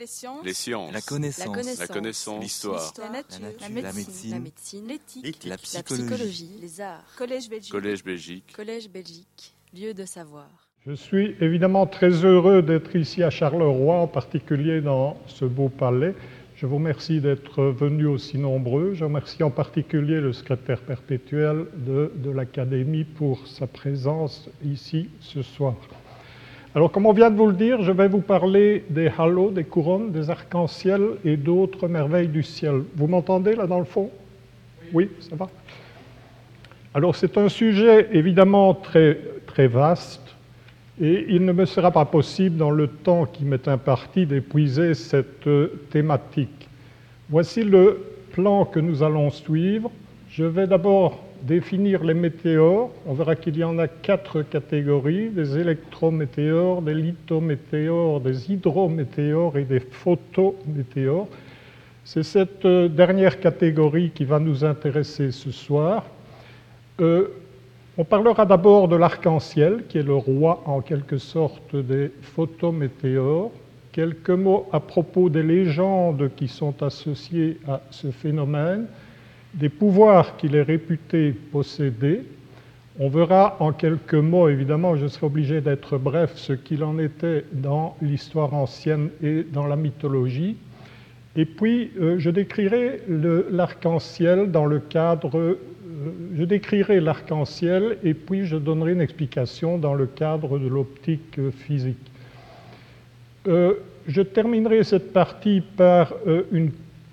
Les sciences. Les sciences. La connaissance. La connaissance. L'histoire. La nature. La nature. La La médecine. L'éthique. La La psychologie. psychologie. Les arts. Collège Belgique. Collège Belgique. Collège Belgique. Lieu de savoir. Je suis évidemment très heureux d'être ici à Charleroi, en particulier dans ce beau palais. Je vous remercie d'être venus aussi nombreux. Je remercie en particulier le secrétaire perpétuel de, de l'Académie pour sa présence ici ce soir. Alors, comme on vient de vous le dire, je vais vous parler des halos, des couronnes, des arcs-en-ciel et d'autres merveilles du ciel. Vous m'entendez là dans le fond? Oui, ça va Alors, c'est un sujet évidemment très, très vaste et il ne me sera pas possible, dans le temps qui m'est imparti, d'épuiser cette euh, thématique. Voici le plan que nous allons suivre. Je vais d'abord définir les météores. On verra qu'il y en a quatre catégories, des électrométéores, des lithométéores, des hydrométéores et des photométéores. C'est cette euh, dernière catégorie qui va nous intéresser ce soir. Euh, on parlera d'abord de l'arc-en-ciel, qui est le roi en quelque sorte des photométéores. Quelques mots à propos des légendes qui sont associées à ce phénomène, des pouvoirs qu'il est réputé posséder. On verra en quelques mots, évidemment, je serai obligé d'être bref, ce qu'il en était dans l'histoire ancienne et dans la mythologie. Et puis, euh, je décrirai l'arc-en-ciel dans le cadre euh, je décrirai l'arc-en-ciel et puis je donnerai une explication dans le cadre de l'optique euh, physique. Je terminerai cette partie par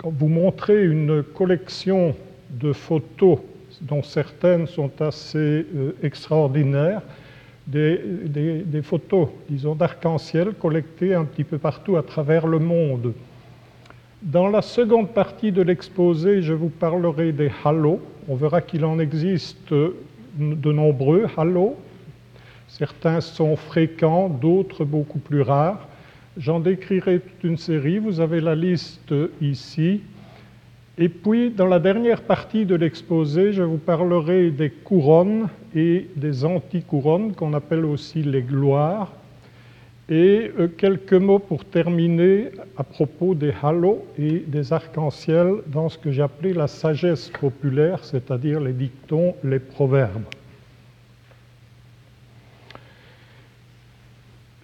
vous montrer une collection de photos dont certaines sont assez euh, extraordinaires, des, des- des photos, disons, d'arc-en-ciel collectées un petit peu partout à travers le monde. Dans la seconde partie de l'exposé, je vous parlerai des halos. On verra qu'il en existe de nombreux halos. Certains sont fréquents, d'autres beaucoup plus rares. J'en décrirai toute une série. Vous avez la liste ici. Et puis, dans la dernière partie de l'exposé, je vous parlerai des couronnes et des anti-couronnes, qu'on appelle aussi les gloires. Et euh, quelques mots pour terminer à propos des halos et des arcs-en-ciel dans ce que appelé la sagesse populaire, c'est-à-dire les dictons, les proverbes.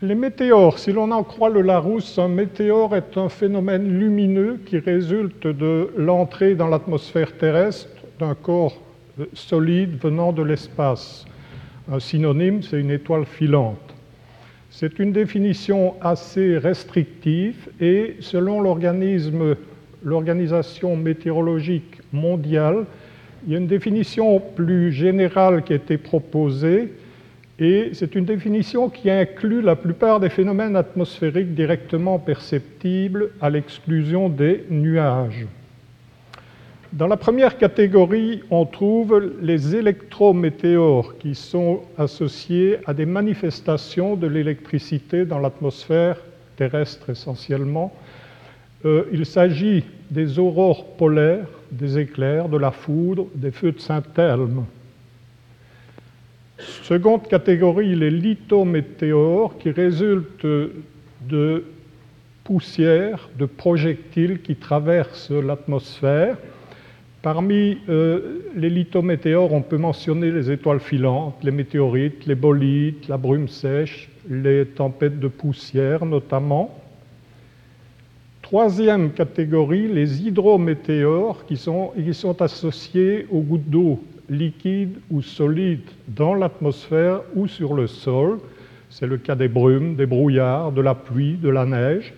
Les météores, si l'on en croit le Larousse, un météore est un phénomène lumineux qui résulte de l'entrée dans l'atmosphère terrestre d'un corps solide venant de l'espace. Un synonyme, c'est une étoile filante. C'est une définition assez restrictive et selon l'Organisation météorologique mondiale, il y a une définition plus générale qui a été proposée et c'est une définition qui inclut la plupart des phénomènes atmosphériques directement perceptibles à l'exclusion des nuages. Dans la première catégorie, on trouve les électrométéores qui sont associés à des manifestations de l'électricité dans l'atmosphère terrestre essentiellement. Euh, il s'agit des aurores polaires, des éclairs, de la foudre, des feux de Saint-Elme. Seconde catégorie, les lithométéores qui résultent de poussière, de projectiles qui traversent l'atmosphère. Parmi euh, les lithométéores, on peut mentionner les étoiles filantes, les météorites, les bolites, la brume sèche, les tempêtes de poussière notamment. Troisième catégorie, les hydrométéores qui sont, qui sont associés aux gouttes d'eau liquides ou solides dans l'atmosphère ou sur le sol. C'est le cas des brumes, des brouillards, de la pluie, de la neige.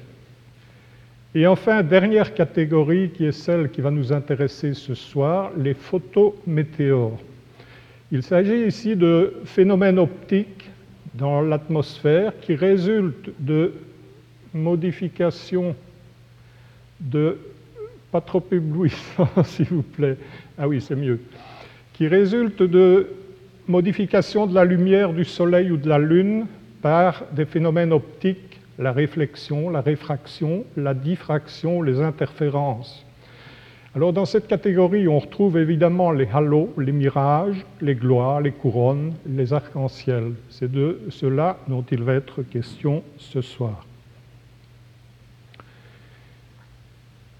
Et enfin, dernière catégorie qui est celle qui va nous intéresser ce soir, les photométéores. Il s'agit ici de phénomènes optiques dans l'atmosphère qui résultent de modifications de... Pas trop éblouissant, s'il vous plaît. Ah oui, c'est mieux. Qui résultent de modifications de la lumière du Soleil ou de la Lune par des phénomènes optiques la réflexion, la réfraction, la diffraction, les interférences. Alors dans cette catégorie, on retrouve évidemment les halos, les mirages, les gloires, les couronnes, les arcs-en-ciel. C'est de cela dont il va être question ce soir.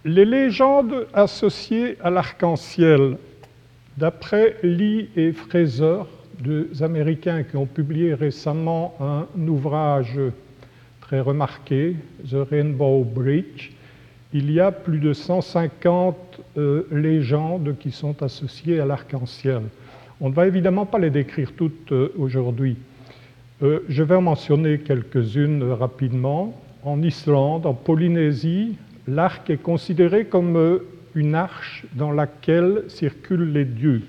Les légendes associées à l'arc-en-ciel, d'après Lee et Fraser, deux Américains qui ont publié récemment un ouvrage très remarqué, The Rainbow Bridge, il y a plus de 150 euh, légendes qui sont associées à l'arc-en-ciel. On ne va évidemment pas les décrire toutes euh, aujourd'hui. Euh, je vais en mentionner quelques-unes rapidement. En Islande, en Polynésie, l'arc est considéré comme une arche dans laquelle circulent les dieux.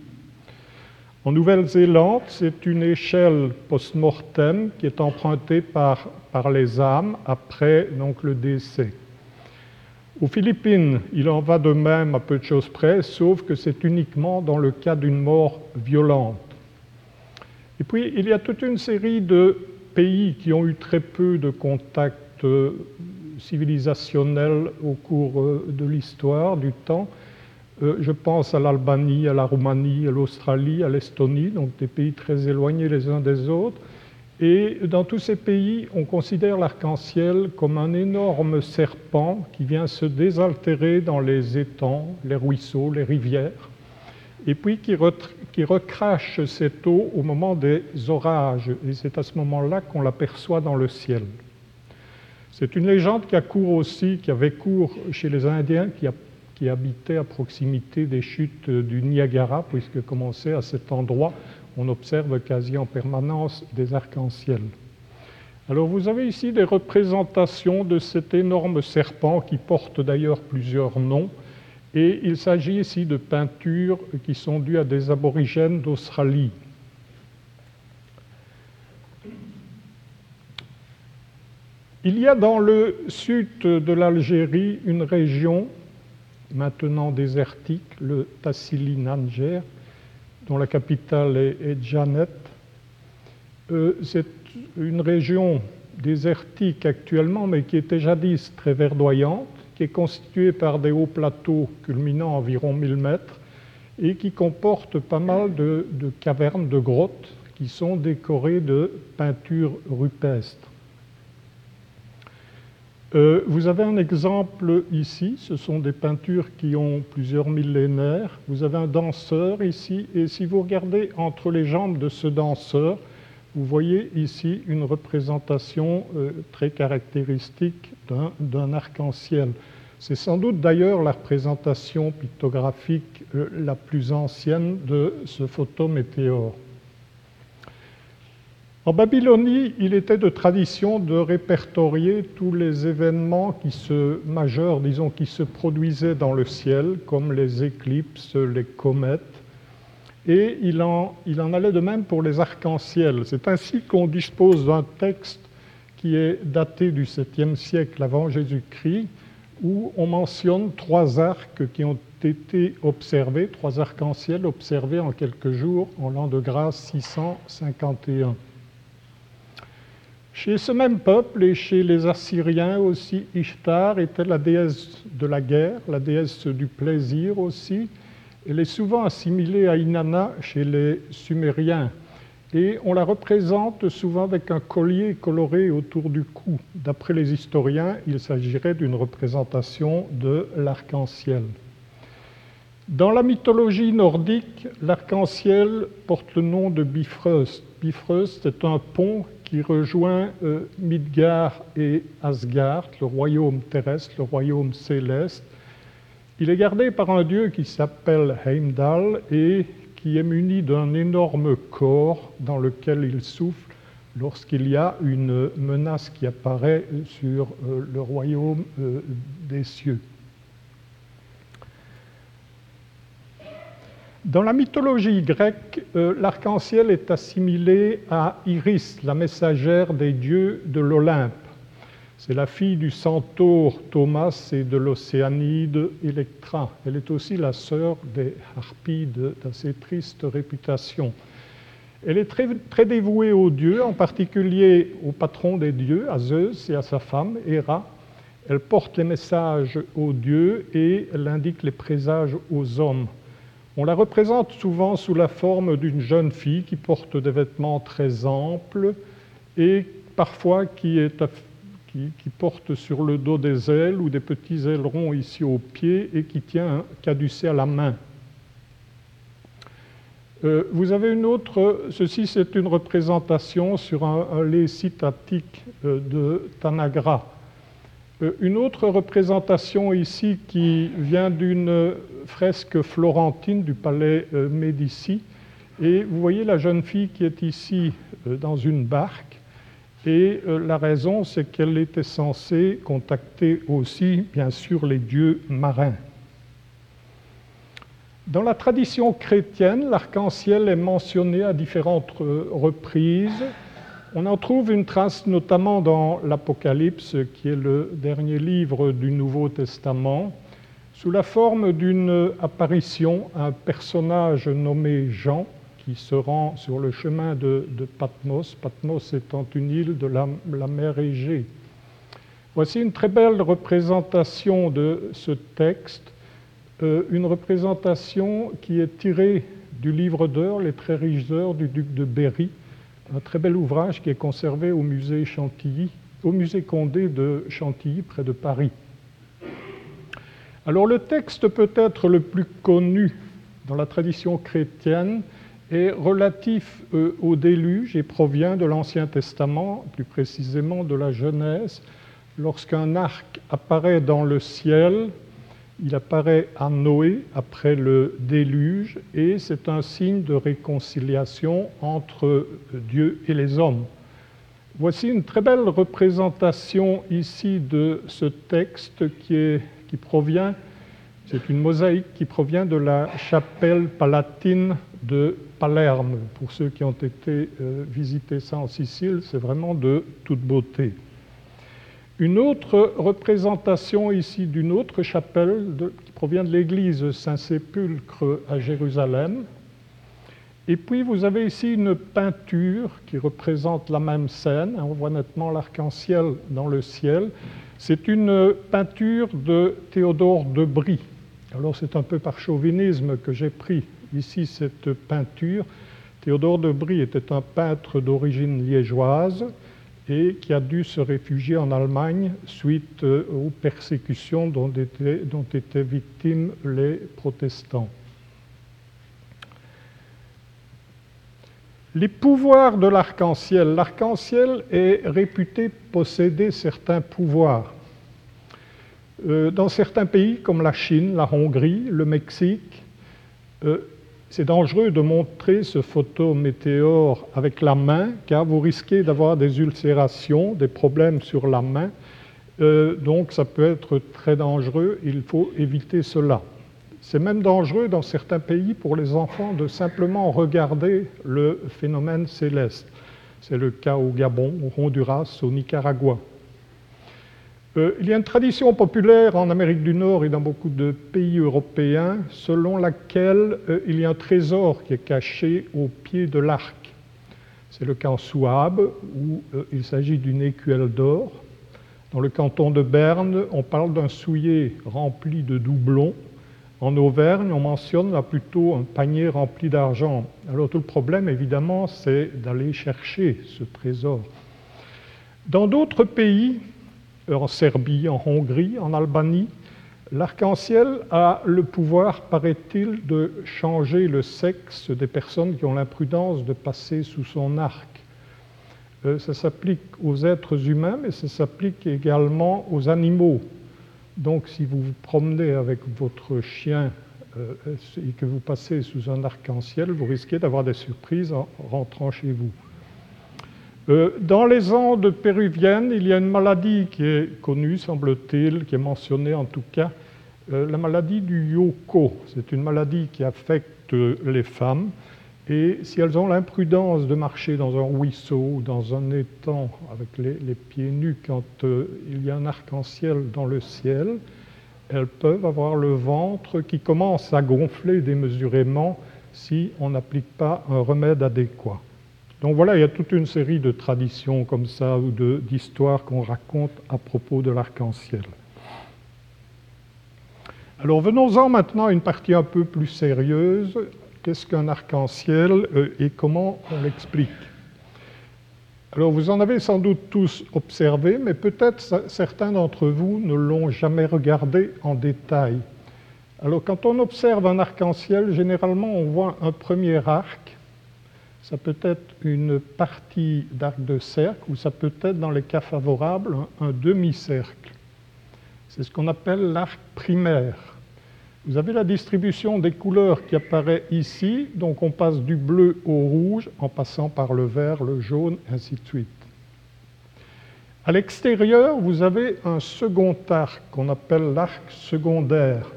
En Nouvelle-Zélande, c'est une échelle post-mortem qui est empruntée par, par les âmes après donc, le décès. Aux Philippines, il en va de même à peu de choses près, sauf que c'est uniquement dans le cas d'une mort violente. Et puis, il y a toute une série de pays qui ont eu très peu de contacts civilisationnels au cours euh, de l'histoire, du temps. Euh, je pense à l'Albanie, à la Roumanie, à l'Australie, à l'Estonie, donc des pays très éloignés les uns des autres. Et dans tous ces pays, on considère l'arc-en-ciel comme un énorme serpent qui vient se désaltérer dans les étangs, les ruisseaux, les rivières, et puis qui recrache cette eau au moment des orages. Et c'est à ce moment-là qu'on l'aperçoit dans le ciel. C'est une légende qui a cours aussi, qui avait cours chez les Indiens qui, habitaient à proximité des chutes du Niagara, puisque commençait à cet endroit on observe quasi en permanence des arcs-en-ciel. Alors vous avez ici des représentations de cet énorme serpent qui porte d'ailleurs plusieurs noms, et il s'agit ici de peintures qui sont dues à des aborigènes d'Australie. Il y a dans le sud de l'Algérie une région maintenant désertique, le Tassili Nanger, dont la capitale est, Janet. Euh, c'est une région désertique actuellement, mais qui était jadis très verdoyante, qui est constituée par des hauts plateaux culminant à environ 1000 mètres et qui comporte pas mal de cavernes, de grottes qui sont décorées de peintures rupestres. Euh, vous avez un exemple ici, ce sont des peintures qui ont plusieurs millénaires. Vous avez un danseur ici, et si vous regardez entre les jambes de ce danseur, vous voyez ici une représentation euh, très caractéristique d'un arc-en-ciel. C'est sans doute d'ailleurs la représentation pictographique euh, la plus ancienne de ce photométéore. En Babylonie, il était de tradition de répertorier tous les événements majeurs, disons, qui se produisaient dans le ciel, comme les éclipses, les comètes. Et il en, il en allait de même pour les arcs-en-ciel. C'est ainsi qu'on dispose d'un texte qui est daté du 7e siècle avant Jésus-Christ, où on mentionne trois arcs qui ont été observés, trois arcs-en-ciel observés en quelques jours en l'an de grâce 651. Chez ce même peuple et chez les Assyriens aussi, Ishtar était la déesse de la guerre, la déesse du plaisir aussi. Elle est souvent assimilée à Inanna chez les Sumériens et on la représente souvent avec un collier coloré autour du cou. D'après les historiens, il s'agirait d'une représentation de l'arc-en-ciel. Dans la mythologie nordique, l'arc-en-ciel porte le nom de Bifrost. Bifrost est un pont qui rejoint euh, Midgard et Asgard, le royaume terrestre, le royaume céleste. Il est gardé par un dieu qui s'appelle Heimdall et qui est muni d'un énorme corps dans lequel il souffle lorsqu'il y a une menace qui apparaît sur euh, le royaume euh, des cieux. Dans la mythologie grecque, euh, l'arc-en-ciel est assimilé à Iris, la messagère des dieux de l'Olympe. C'est la fille du centaure Thomas et de l'océanide Electra. Elle est aussi la sœur des harpies d'assez triste réputation. Elle est très, très, dévouée aux dieux, en particulier au patron des dieux, à Zeus et à sa femme, Héra. Elle porte les messages aux dieux et elle indique les présages aux hommes. On la représente souvent sous la forme d'une jeune fille qui porte des vêtements très amples et parfois qui, porte sur le dos des ailes ou des petits ailerons ici au pied et qui tient un caducée à la main. Euh, vous avez une autre, ceci c'est une représentation sur un, lait citatique euh, de Tanagra. Euh, une autre représentation ici qui vient d'une fresque florentine du palais Médicis. Et vous voyez la jeune fille qui est ici dans une barque. Et la raison, c'est qu'elle était censée contacter aussi, bien sûr, les dieux marins. Dans la tradition chrétienne, l'arc-en-ciel est mentionné à différentes reprises. On en trouve une trace notamment dans l'Apocalypse, qui est le dernier livre du Nouveau Testament, sous la forme d'une apparition à un personnage nommé Jean, qui se rend sur le chemin de, Patmos, Patmos étant une île de la, mer Égée. Voici une très belle représentation de ce texte euh, une représentation qui est tirée du livre d'heures, Les très riches heures du duc de Berry, un très bel ouvrage qui est conservé au musée Chantilly, au musée Condé de Chantilly, près de Paris. Alors le texte peut-être le plus connu dans la tradition chrétienne est relatif euh, au déluge et provient de l'Ancien Testament, plus précisément de la Genèse, lorsqu'un arc apparaît dans le ciel il apparaît à Noé après le déluge et c'est un signe de réconciliation entre Dieu et les hommes. Voici une très belle représentation ici de ce texte qui, provient, c'est une mosaïque qui provient de la chapelle palatine de Palerme. Pour ceux qui ont été euh, visiter ça en Sicile, c'est vraiment de toute beauté. Une autre représentation ici d'une autre chapelle qui provient de l'église Saint-Sépulcre à Jérusalem. Et puis vous avez ici une peinture qui représente la même scène. On voit nettement l'arc-en-ciel dans le ciel. C'est une peinture de Théodore de Brie. Alors c'est un peu par chauvinisme que j'ai pris ici cette peinture. Théodore de Brie était un peintre d'origine liégeoise et qui a dû se réfugier en Allemagne suite euh, aux persécutions dont étaient, victimes les protestants. Les pouvoirs de l'arc-en-ciel. L'arc-en-ciel est réputé posséder certains pouvoirs. Euh, dans certains pays comme la Chine, la Hongrie, le Mexique, euh, c'est dangereux de montrer ce photométéore avec la main, car vous risquez d'avoir des ulcérations, des problèmes sur la main. Euh, donc ça peut être très dangereux, il faut éviter cela. C'est même dangereux dans certains pays pour les enfants de simplement regarder le phénomène céleste. C'est le cas au Gabon, au Honduras, au Nicaragua. Euh, il y a une tradition populaire en Amérique du Nord et dans beaucoup de pays européens selon laquelle euh, il y a un trésor qui est caché au pied de l'arc. C'est le cas en Souabe où euh, il s'agit d'une écuelle d'or. Dans le canton de Berne, on parle d'un soulier rempli de doublons. En Auvergne, on mentionne là plutôt un panier rempli d'argent. Alors tout le problème, évidemment, c'est d'aller chercher ce trésor. Dans d'autres pays, en Serbie, en Hongrie, en Albanie, l'arc-en-ciel a le pouvoir, paraît-il, de changer le sexe des personnes qui ont l'imprudence de passer sous son arc. Euh, ça s'applique aux êtres humains, mais ça s'applique également aux animaux. Donc si vous vous promenez avec votre chien euh, et que vous passez sous un arc-en-ciel, vous risquez d'avoir des surprises en rentrant chez vous. Euh, dans les Andes péruviennes, il y a une maladie qui est connue, semble-t-il, qui est mentionnée en tout cas, euh, la maladie du yoko. C'est une maladie qui affecte les femmes. Et si elles ont l'imprudence de marcher dans un ruisseau ou dans un étang avec les, pieds nus quand euh, il y a un arc-en-ciel dans le ciel, elles peuvent avoir le ventre qui commence à gonfler démesurément si on n'applique pas un remède adéquat. Donc voilà, il y a toute une série de traditions comme ça ou d'histoires qu'on raconte à propos de l'arc-en-ciel. Alors venons-en maintenant à une partie un peu plus sérieuse. Qu'est-ce qu'un arc-en-ciel euh, et comment on l'explique? Alors vous en avez sans doute tous observé, mais peut-être certains d'entre vous ne l'ont jamais regardé en détail. Alors quand on observe un arc-en-ciel, généralement on voit un premier arc, ça peut être une partie d'arc de cercle ou ça peut être dans les cas favorables un, demi-cercle. C'est ce qu'on appelle l'arc primaire. Vous avez la distribution des couleurs qui apparaît ici, donc on passe du bleu au rouge en passant par le vert, le jaune, ainsi de suite. À l'extérieur, vous avez un second arc qu'on appelle l'arc secondaire.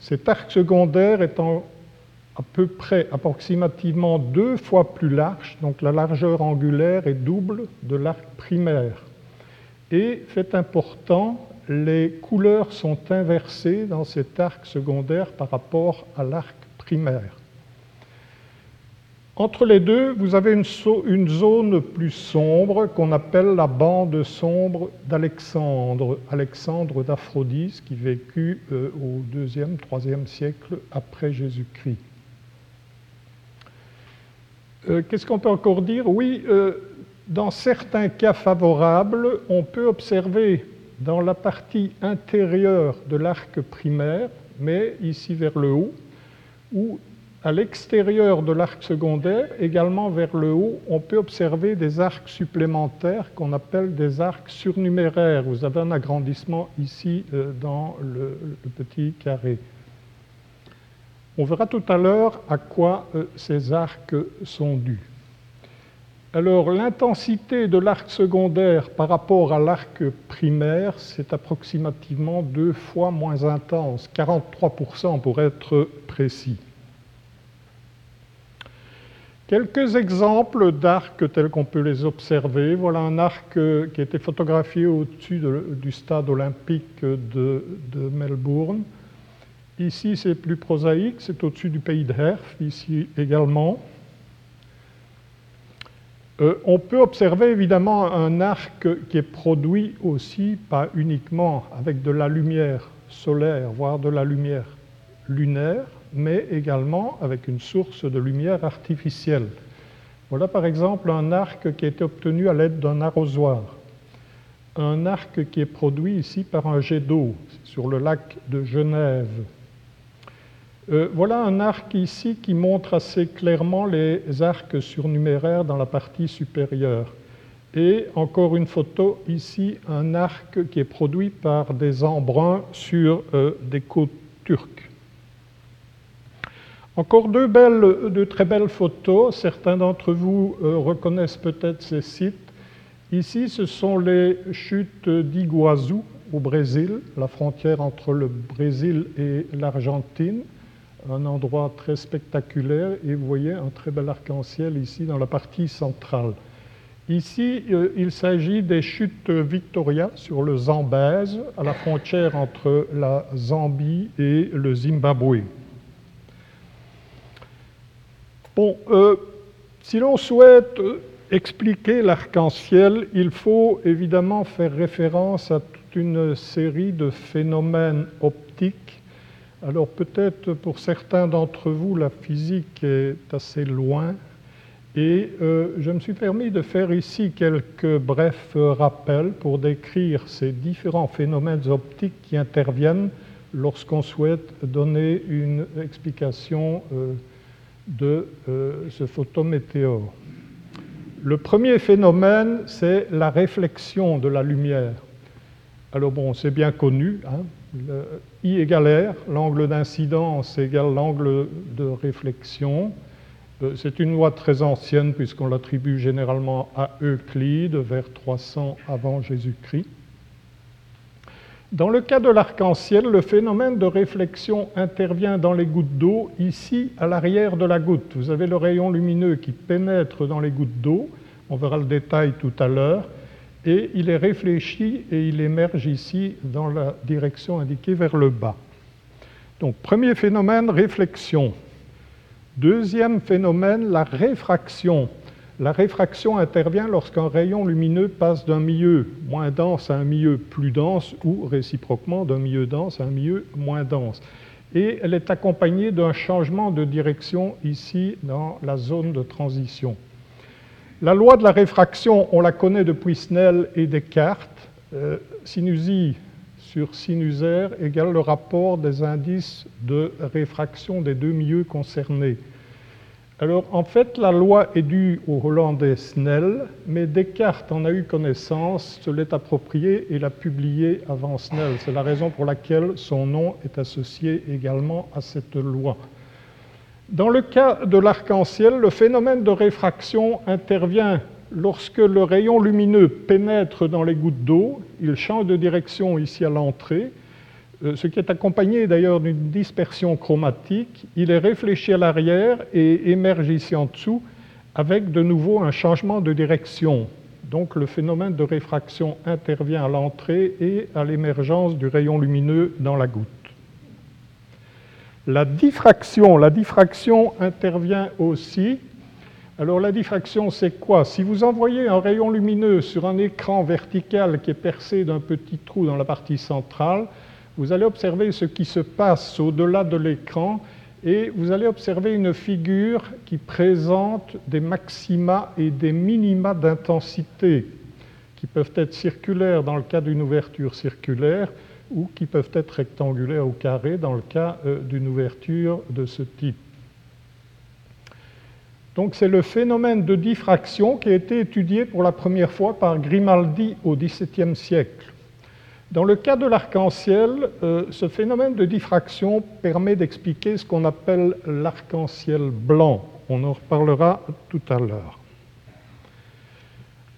Cet arc secondaire étant à peu près approximativement deux fois plus large, donc la largeur angulaire est double de l'arc primaire. Et fait important, les couleurs sont inversées dans cet arc secondaire par rapport à l'arc primaire. Entre les deux, vous avez une, zone plus sombre qu'on appelle la bande sombre d'Alexandre, Alexandre qui vécut euh, au IIe, IIIe siècle après Jésus-Christ. Euh, qu'est-ce qu'on peut encore dire? Oui, euh, dans certains cas favorables, on peut observer dans la partie intérieure de l'arc primaire, mais ici vers le haut, ou à l'extérieur de l'arc secondaire, également vers le haut, on peut observer des arcs supplémentaires qu'on appelle des arcs surnuméraires. Vous avez un agrandissement ici euh, dans le, petit carré. On verra tout à l'heure à quoi euh, ces arcs sont dus. Alors l'intensité de l'arc secondaire par rapport à l'arc primaire, c'est approximativement deux fois moins intense, 43% pour être précis. Quelques exemples d'arcs tels qu'on peut les observer. Voilà un arc qui a été photographié au-dessus du stade olympique de, Melbourne. Ici, c'est plus prosaïque, c'est au-dessus du pays de Herf, ici également. Euh, on peut observer évidemment un arc qui est produit aussi, pas uniquement avec de la lumière solaire, voire de la lumière lunaire, mais également avec une source de lumière artificielle. Voilà par exemple un arc qui a été obtenu à l'aide d'un arrosoir. Un arc qui est produit ici par un jet d'eau sur le lac de Genève. Euh, voilà un arc ici qui montre assez clairement les arcs surnuméraires dans la partie supérieure. Et encore une photo ici, un arc qui est produit par des embruns sur euh, des côtes turques. Encore deux, belles, très belles photos. Certains d'entre vous euh, reconnaissent peut-être ces sites. Ici, ce sont les chutes d'Iguazu au Brésil, la frontière entre le Brésil et l'Argentine un endroit très spectaculaire et vous voyez un très bel arc-en-ciel ici dans la partie centrale. Ici, euh, il s'agit des chutes Victoria sur le Zambèze, à la frontière entre la Zambie et le Zimbabwe. Bon, euh, si l'on souhaite expliquer l'arc-en-ciel, il faut évidemment faire référence à toute une série de phénomènes optiques alors peut-être pour certains d'entre vous, la physique est assez loin. Et euh, je me suis permis de faire ici quelques brefs rappels pour décrire ces différents phénomènes optiques qui interviennent lorsqu'on souhaite donner une explication euh, de euh, ce photométéore. Le premier phénomène, c'est la réflexion de la lumière. Alors bon, c'est bien connu, hein, I égale R, l'angle d'incidence égale l'angle de réflexion. Euh, c'est une loi très ancienne puisqu'on l'attribue généralement à Euclide vers 300 avant Jésus-Christ. Dans le cas de l'arc-en-ciel, le phénomène de réflexion intervient dans les gouttes d'eau, ici à l'arrière de la goutte. Vous avez le rayon lumineux qui pénètre dans les gouttes d'eau, on verra le détail tout à l'heure, et il est réfléchi et il émerge ici dans la direction indiquée vers le bas. Donc premier phénomène, réflexion. Deuxième phénomène, la réfraction. La réfraction intervient lorsqu'un rayon lumineux passe d'un milieu moins dense à un milieu plus dense ou réciproquement d'un milieu dense à un milieu moins dense. Et elle est accompagnée d'un changement de direction ici dans la zone de transition. La loi de la réfraction, on la connaît depuis Snell et Descartes. Euh, sinusie sur sinusère égale le rapport des indices de réfraction des deux milieux concernés. Alors en fait, la loi est due au Hollandais Snell, mais Descartes en a eu connaissance, se l'est appropriée et l'a publiée avant Snell. C'est la raison pour laquelle son nom est associé également à cette loi. Dans le cas de l'arc-en-ciel, le phénomène de réfraction intervient lorsque le rayon lumineux pénètre dans les gouttes d'eau. Il change de direction ici à l'entrée euh, ce qui est accompagné d'ailleurs d'une dispersion chromatique. Il est réfléchi à l'arrière et émerge ici en dessous avec de nouveau un changement de direction. Donc le phénomène de réfraction intervient à l'entrée et à l'émergence du rayon lumineux dans la goutte. La diffraction, intervient aussi. Alors la diffraction, c'est quoi? Si vous envoyez un rayon lumineux sur un écran vertical qui est percé d'un petit trou dans la partie centrale, vous allez observer ce qui se passe au-delà de l'écran et vous allez observer une figure qui présente des maxima et des minima d'intensité qui peuvent être circulaires dans le cas d'une ouverture circulaire ou qui peuvent être rectangulaires ou carrées dans le cas euh, d'une ouverture de ce type. Donc c'est le phénomène de diffraction qui a été étudié pour la première fois par Grimaldi au XVIIe siècle. Dans le cas de l'arc-en-ciel, euh, ce phénomène de diffraction permet d'expliquer ce qu'on appelle l'arc-en-ciel blanc. On en reparlera tout à l'heure.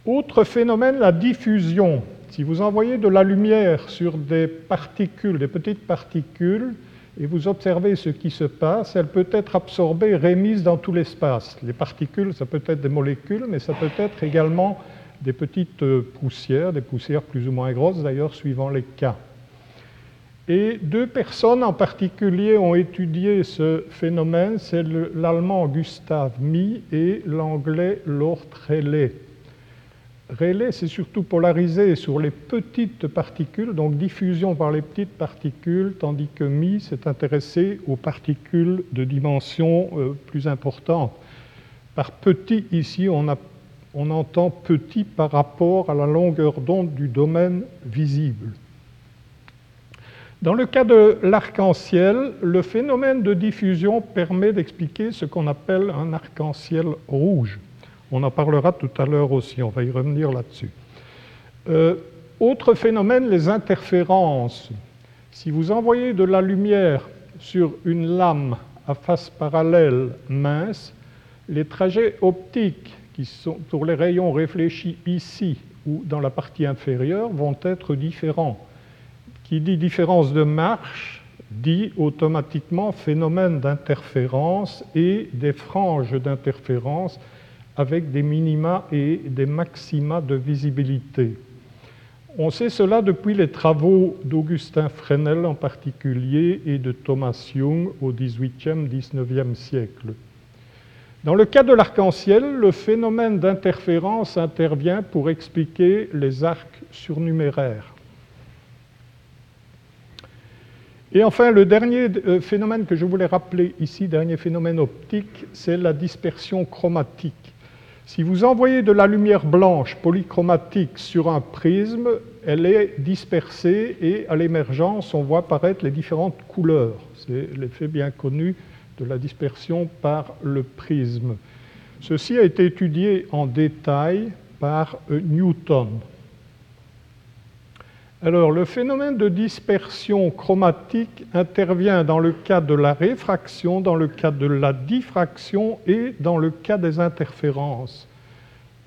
Autre phénomène, la diffusion. Si vous envoyez de la lumière sur des particules, des petites particules, et vous observez ce qui se passe, elle peut être absorbée, rémise dans tout l'espace. Les particules, ça peut être des molécules, mais ça peut être également des petites euh, poussières, des poussières plus ou moins grosses d'ailleurs suivant les cas. Et deux personnes en particulier ont étudié ce phénomène, c'est l'allemand Gustav Mie et l'anglais Lord Rayleigh. Rayleigh s'est surtout polarisé sur les petites particules, donc diffusion par les petites particules, tandis que Mie s'est intéressé aux particules de dimension euh, plus importante. Par petit, ici, on entend petit par rapport à la longueur d'onde du domaine visible. Dans le cas de l'arc-en-ciel, le phénomène de diffusion permet d'expliquer ce qu'on appelle un arc-en-ciel rouge. On en parlera tout à l'heure aussi, on va y revenir là-dessus. Euh, autre phénomène, les interférences. Si vous envoyez de la lumière sur une lame à face parallèle mince, les trajets optiques qui sont pour les rayons réfléchis ici ou dans la partie inférieure vont être différents. Qui dit différence de marche dit automatiquement phénomène d'interférence et des franges d'interférence avec des minima et des maxima de visibilité. On sait cela depuis les travaux d'Augustin Fresnel en particulier et de Thomas Young au XVIIIe, XIXe siècle. Dans le cas de l'arc-en-ciel, le phénomène d'interférence intervient pour expliquer les arcs surnuméraires. Et enfin, le dernier euh, phénomène que je voulais rappeler ici, dernier phénomène optique, c'est la dispersion chromatique. Si vous envoyez de la lumière blanche polychromatique sur un prisme, elle est dispersée et à l'émergence, on voit apparaître les différentes couleurs. C'est l'effet bien connu de la dispersion par le prisme. Ceci a été étudié en détail par euh, Newton. Alors, le phénomène de dispersion chromatique intervient dans le cas de la réfraction, dans le cas de la diffraction et dans le cas des interférences.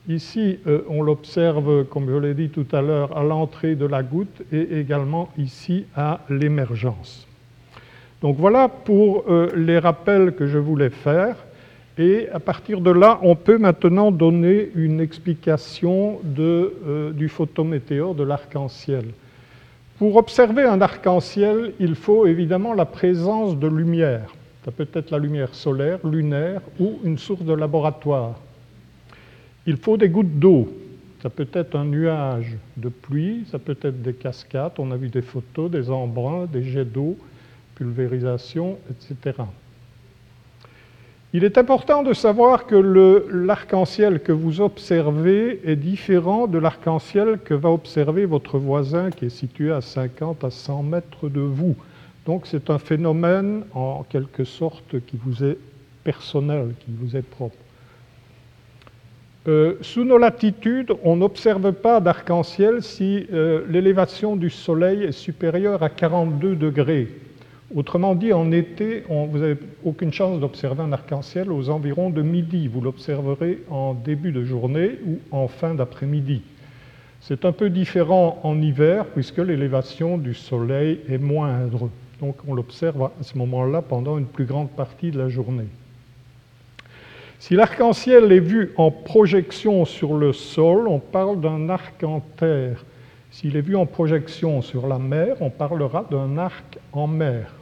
Ici, euh, on l'observe, comme je l'ai dit tout à l'heure, à l'entrée de la goutte et également ici à l'émergence. Donc voilà pour euh, les rappels que je voulais faire. Et à partir de là, on peut maintenant donner une explication euh, du photométéore, de l'arc-en-ciel. Pour observer un arc-en-ciel, il faut évidemment la présence de lumière. Ça peut être la lumière solaire, lunaire ou une source de laboratoire. Il faut des gouttes d'eau. Ça peut être un nuage de pluie, ça peut être des cascades. On a vu des photos, des embruns, des jets d'eau pulvérisation, etc. Il est important de savoir que l'arc-en-ciel que vous observez est différent de l'arc-en-ciel que va observer votre voisin qui est situé à 50 à 100 mètres de vous. Donc c'est un phénomène en quelque sorte qui vous est personnel, qui vous est propre. Euh, sous nos latitudes, on n'observe pas d'arc-en-ciel si euh, l'élévation du Soleil est supérieure à 42 degrés. Autrement dit, en été, vous n'avez aucune chance d'observer un arc-en-ciel aux environs de midi. Vous l'observerez en début de journée ou en fin d'après-midi. C'est un peu différent en hiver puisque l'élévation du Soleil est moindre. Donc on l'observe à ce moment-là pendant une plus grande partie de la journée. Si l'arc-en-ciel est vu en projection sur le sol, on parle d'un arc en terre. S'il est vu en projection sur la mer, on parlera d'un arc en mer.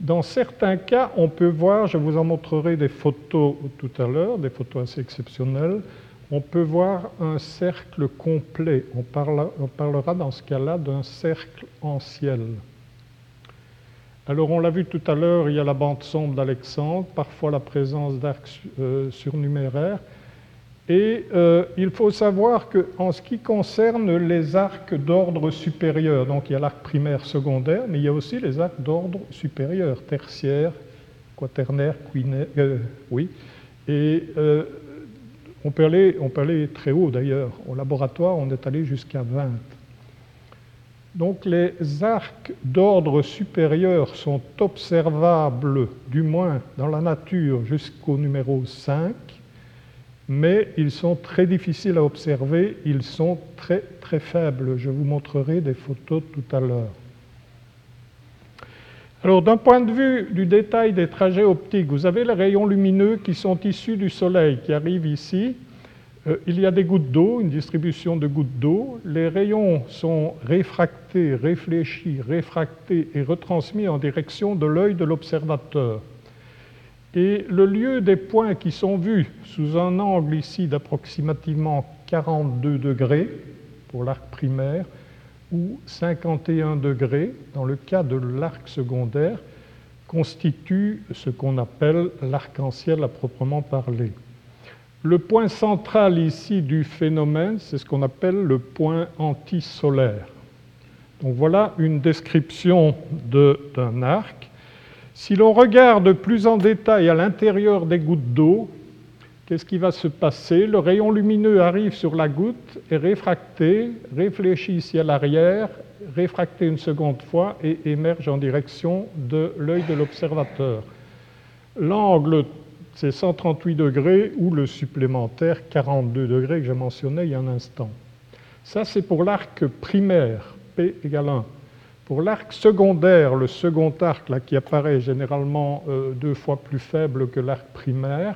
Dans certains cas, on peut voir, je vous en montrerai des photos tout à l'heure, des photos assez exceptionnelles, on peut voir un cercle complet. On, parlera dans ce cas-là d'un cercle en ciel. Alors on l'a vu tout à l'heure, il y a la bande sombre d'Alexandre, parfois la présence d'arcs euh, surnuméraires. Et euh, il faut savoir qu'en ce qui concerne les arcs d'ordre supérieur, donc il y a l'arc primaire, secondaire, mais il y a aussi les arcs d'ordre supérieur, tertiaire, quaternaire, quinaire, euh, oui. Et euh, on, peut aller, on peut aller très haut d'ailleurs. Au laboratoire, on est allé jusqu'à 20. Donc les arcs d'ordre supérieur sont observables, du moins dans la nature, jusqu'au numéro 5 mais ils sont très difficiles à observer, ils sont très très faibles. Je vous montrerai des photos tout à l'heure. Alors d'un point de vue du détail des trajets optiques, vous avez les rayons lumineux qui sont issus du Soleil, qui arrivent ici. Euh, il y a des gouttes d'eau, une distribution de gouttes d'eau. Les rayons sont réfractés, réfléchis, réfractés et retransmis en direction de l'œil de l'observateur. Et le lieu des points qui sont vus sous un angle ici d'approximativement 42 degrés pour l'arc primaire ou 51 degrés dans le cas de l'arc secondaire constitue ce qu'on appelle l'arc-en-ciel à proprement parler. Le point central ici du phénomène, c'est ce qu'on appelle le point antisolaire. Donc voilà une description d'un arc si l'on regarde plus en détail à l'intérieur des gouttes d'eau, qu'est-ce qui va se passer? Le rayon lumineux arrive sur la goutte, est réfracté, réfléchit ici à l'arrière, réfracté une seconde fois et émerge en direction de l'œil de l'observateur. L'angle, c'est 138 degrés ou le supplémentaire 42 degrés que j'ai mentionné il y a un instant. Ça, c'est pour l'arc primaire, P égale 1. Pour l'arc secondaire, le second arc là, qui apparaît généralement euh, deux fois plus faible que l'arc primaire,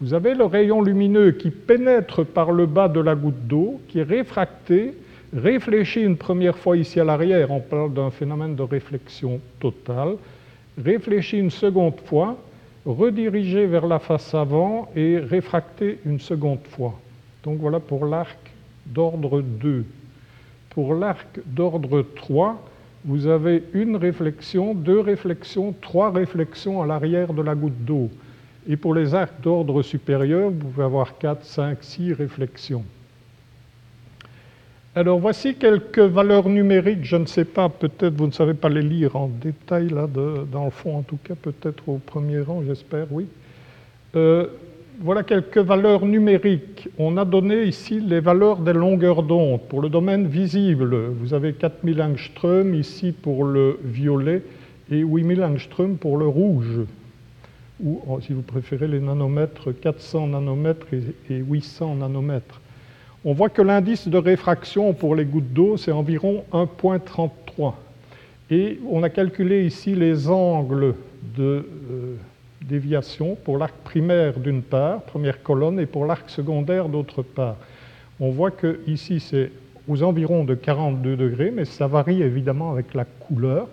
vous avez le rayon lumineux qui pénètre par le bas de la goutte d'eau, qui est réfracté, réfléchi une première fois ici à l'arrière, on parle d'un phénomène de réflexion totale, réfléchi une seconde fois, redirigé vers la face avant et réfracté une seconde fois. Donc voilà pour l'arc d'ordre 2. Pour l'arc d'ordre 3, vous avez une réflexion, deux réflexions, trois réflexions à l'arrière de la goutte d'eau. Et pour les arcs d'ordre supérieur, vous pouvez avoir quatre, cinq, six réflexions. Alors voici quelques valeurs numériques, je ne sais pas, peut-être vous ne savez pas les lire en détail là, dans le fond en tout cas, peut-être au premier rang, j'espère, oui. Euh, voilà quelques valeurs numériques. On a donné ici les valeurs des longueurs d'onde. Pour le domaine visible, vous avez 4000 angström ici pour le violet et 8000 angström pour le rouge. Ou, oh, si vous préférez les nanomètres, 400 nanomètres et 800 nanomètres. On voit que l'indice de réfraction pour les gouttes d'eau, c'est environ 1,33. Et on a calculé ici les angles de... Euh, déviation pour l'arc primaire d'une part, première colonne, et pour l'arc secondaire d'autre part. On voit que ici c'est aux environs de 42 degrés, mais ça varie évidemment avec la couleur,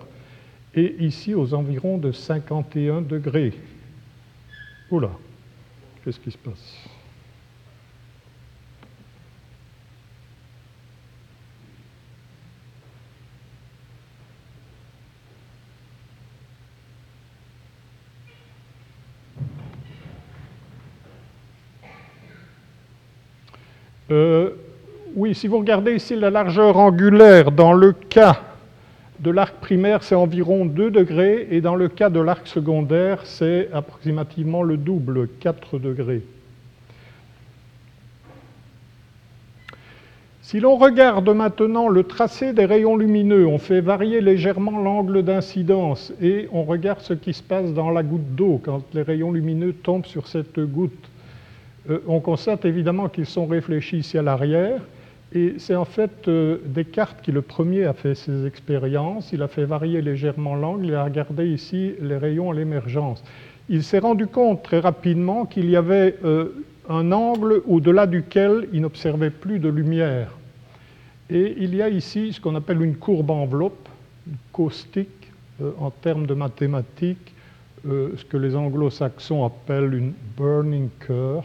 et ici aux environs de 51 degrés. Oula, qu'est-ce qui se passe? Euh, oui, si vous regardez ici la largeur angulaire, dans le cas de l'arc primaire, c'est environ 2 degrés, et dans le cas de l'arc secondaire, c'est approximativement le double, 4 degrés. Si l'on regarde maintenant le tracé des rayons lumineux, on fait varier légèrement l'angle d'incidence et on regarde ce qui se passe dans la goutte d'eau quand les rayons lumineux tombent sur cette goutte. Euh, on constate évidemment qu'ils sont réfléchis ici à l'arrière et c'est en fait euh, Descartes qui le premier a fait ces expériences. Il a fait varier légèrement l'angle et a regardé ici les rayons à l'émergence. Il s'est rendu compte très rapidement qu'il y avait euh, un angle au-delà duquel il n'observait plus de lumière. Et il y a ici ce qu'on appelle une courbe enveloppe, une caustique en termes de mathématiques, ce que les anglo-saxons appellent une burning curve.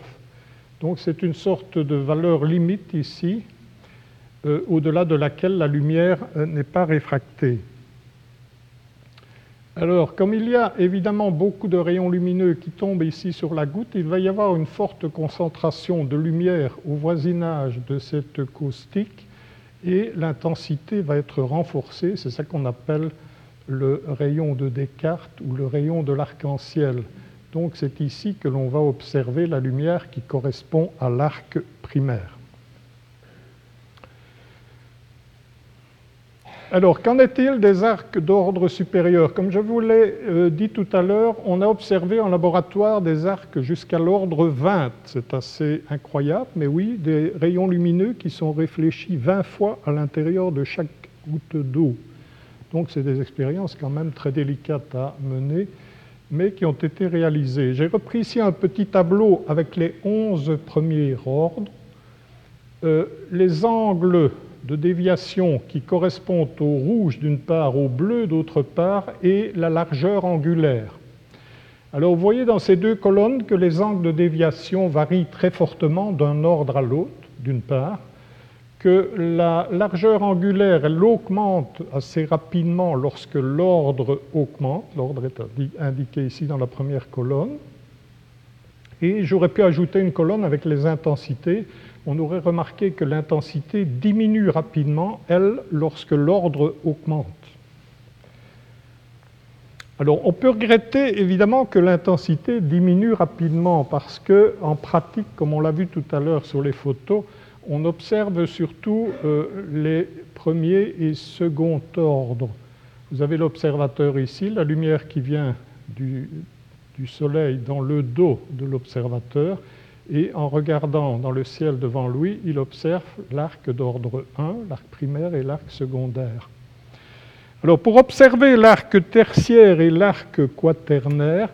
Donc c'est une sorte de valeur limite ici, euh, au-delà de laquelle la lumière n'est pas réfractée. Alors, comme il y a évidemment beaucoup de rayons lumineux qui tombent ici sur la goutte, il va y avoir une forte concentration de lumière au voisinage de cette caustique et l'intensité va être renforcée. C'est ça qu'on appelle le rayon de Descartes ou le rayon de l'arc-en-ciel. Donc c'est ici que l'on va observer la lumière qui correspond à l'arc primaire. Alors, qu'en est-il des arcs d'ordre supérieur? Comme je vous l'ai euh, dit tout à l'heure, on a observé en laboratoire des arcs jusqu'à l'ordre 20. C'est assez incroyable, mais oui, des rayons lumineux qui sont réfléchis 20 fois à l'intérieur de chaque goutte d'eau. Donc, c'est des expériences quand même très délicates à mener, mais qui ont été réalisées. J'ai repris ici un petit tableau avec les 11 premiers ordres. Euh, les angles de déviation qui correspond au rouge d'une part, au bleu d'autre part, et la largeur angulaire. Alors vous voyez dans ces deux colonnes que les angles de déviation varient très fortement d'un ordre à l'autre, d'une part, que la largeur angulaire, elle augmente assez rapidement lorsque l'ordre augmente, l'ordre est indiqué ici dans la première colonne, et j'aurais pu ajouter une colonne avec les intensités. On aurait remarqué que l'intensité diminue rapidement, elle, lorsque l'ordre augmente. Alors, on peut regretter évidemment que l'intensité diminue rapidement parce que, en pratique, comme on l'a vu tout à l'heure sur les photos, on observe surtout euh, les premiers et second ordres. Vous avez l'observateur ici, la lumière qui vient du Soleil dans le dos de l'observateur, et en regardant dans le ciel devant lui, il observe l'arc d'ordre 1, l'arc primaire et l'arc secondaire. Alors pour observer l'arc tertiaire et l'arc quaternaire,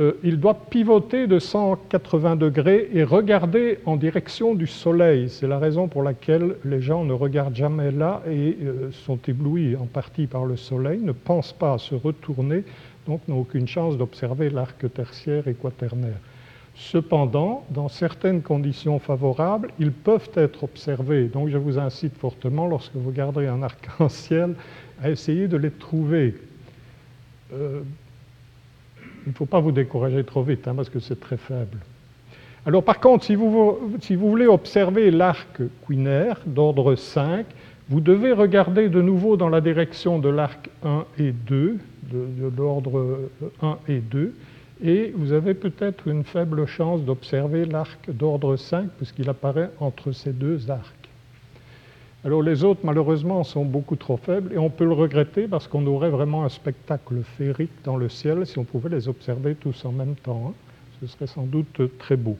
euh, il doit pivoter de 180 degrés et regarder en direction du soleil. C'est la raison pour laquelle les gens ne regardent jamais là et euh, sont éblouis en partie par le soleil, ne pensent pas à se retourner, donc n'ont aucune chance d'observer l'arc tertiaire et quaternaire. Cependant, dans certaines conditions favorables, ils peuvent être observés. Donc je vous incite fortement, lorsque vous garderez un arc-en-ciel, à essayer de les trouver. Euh, il ne faut pas vous décourager trop vite, hein, parce que c'est très faible. Alors par contre, si vous, voulez observer l'arc quinaire d'ordre 5, vous devez regarder de nouveau dans la direction de l'arc 1 et 2, de l'ordre 1 et 2, et vous avez peut-être une faible chance d'observer l'arc d'ordre 5 puisqu'il apparaît entre ces deux arcs. Alors les autres, malheureusement, sont beaucoup trop faibles et on peut le regretter parce qu'on aurait vraiment un spectacle féerique dans le ciel si on pouvait les observer tous en même temps. Hein. Ce serait sans doute très beau.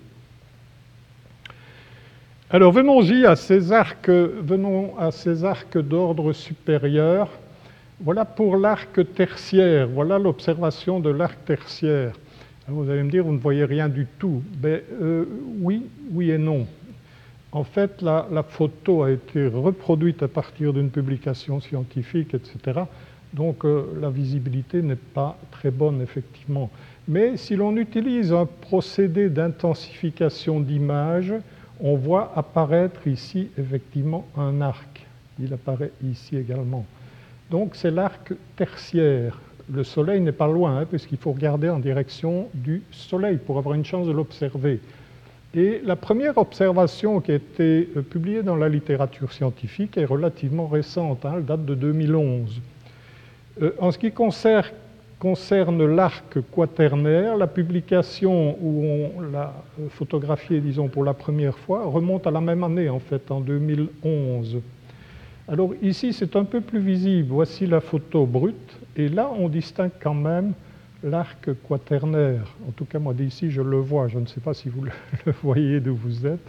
Alors venons-y à ces arcs, venons à ces arcs d'ordre supérieur. Voilà pour l'arc tertiaire, voilà l'observation de l'arc tertiaire. Vous allez me dire, vous ne voyez rien du tout. Ben, euh, oui, oui et non. En fait, la, photo a été reproduite à partir d'une publication scientifique, etc. Donc euh, la visibilité n'est pas très bonne, effectivement. Mais si l'on utilise un procédé d'intensification d'image, on voit apparaître ici effectivement un arc. Il apparaît ici également. Donc c'est l'arc tertiaire le Soleil n'est pas loin, hein, puisqu'il faut regarder en direction du Soleil pour avoir une chance de l'observer. Et la première observation qui a été euh, publiée dans la littérature scientifique est relativement récente, hein, elle date de 2011. Euh, en ce qui concerne, l'arc quaternaire, la publication où on l'a euh, photographié, disons, pour la première fois, remonte à la même année, en fait, en 2011. Alors ici, c'est un peu plus visible. Voici la photo brute, et là, on distingue quand même l'arc quaternaire. En tout cas, moi d'ici, je le vois. Je ne sais pas si vous le voyez d'où vous êtes.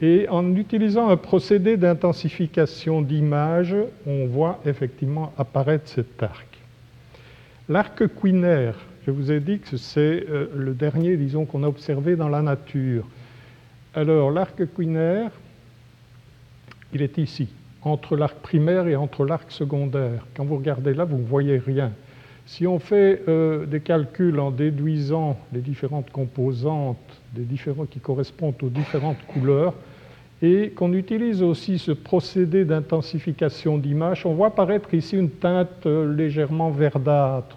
Et en utilisant un procédé d'intensification d'image, on voit effectivement apparaître cet arc. L'arc quinaire, je vous ai dit que c'est euh, le dernier, disons, qu'on a observé dans la nature. Alors, l'arc quinaire, il est ici, entre l'arc primaire et entre l'arc secondaire. Quand vous regardez là, vous ne voyez rien. Si on fait euh, des calculs en déduisant les différentes composantes qui correspondent aux différentes couleurs, et qu'on utilise aussi ce procédé d'intensification d'image, on voit apparaître ici une teinte euh, légèrement verdâtre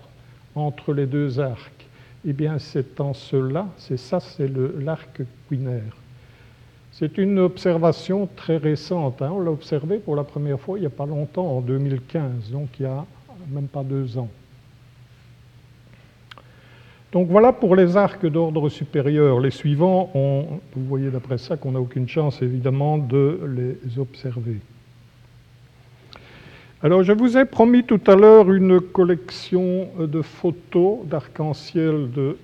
entre les deux arcs. Eh bien, c'est en cela, c'est ça, c'est l'arc quinaire. C'est une observation très récente. Hein. On l'a observé pour la première fois il n'y a pas longtemps, en 2015, donc il n'y a même pas deux ans. Donc voilà pour les arcs d'ordre supérieur. Les suivants, vous voyez d'après ça qu'on n'a aucune chance évidemment de les observer. Alors je vous ai promis tout à l'heure une collection de photos d'arc-en-ciel de,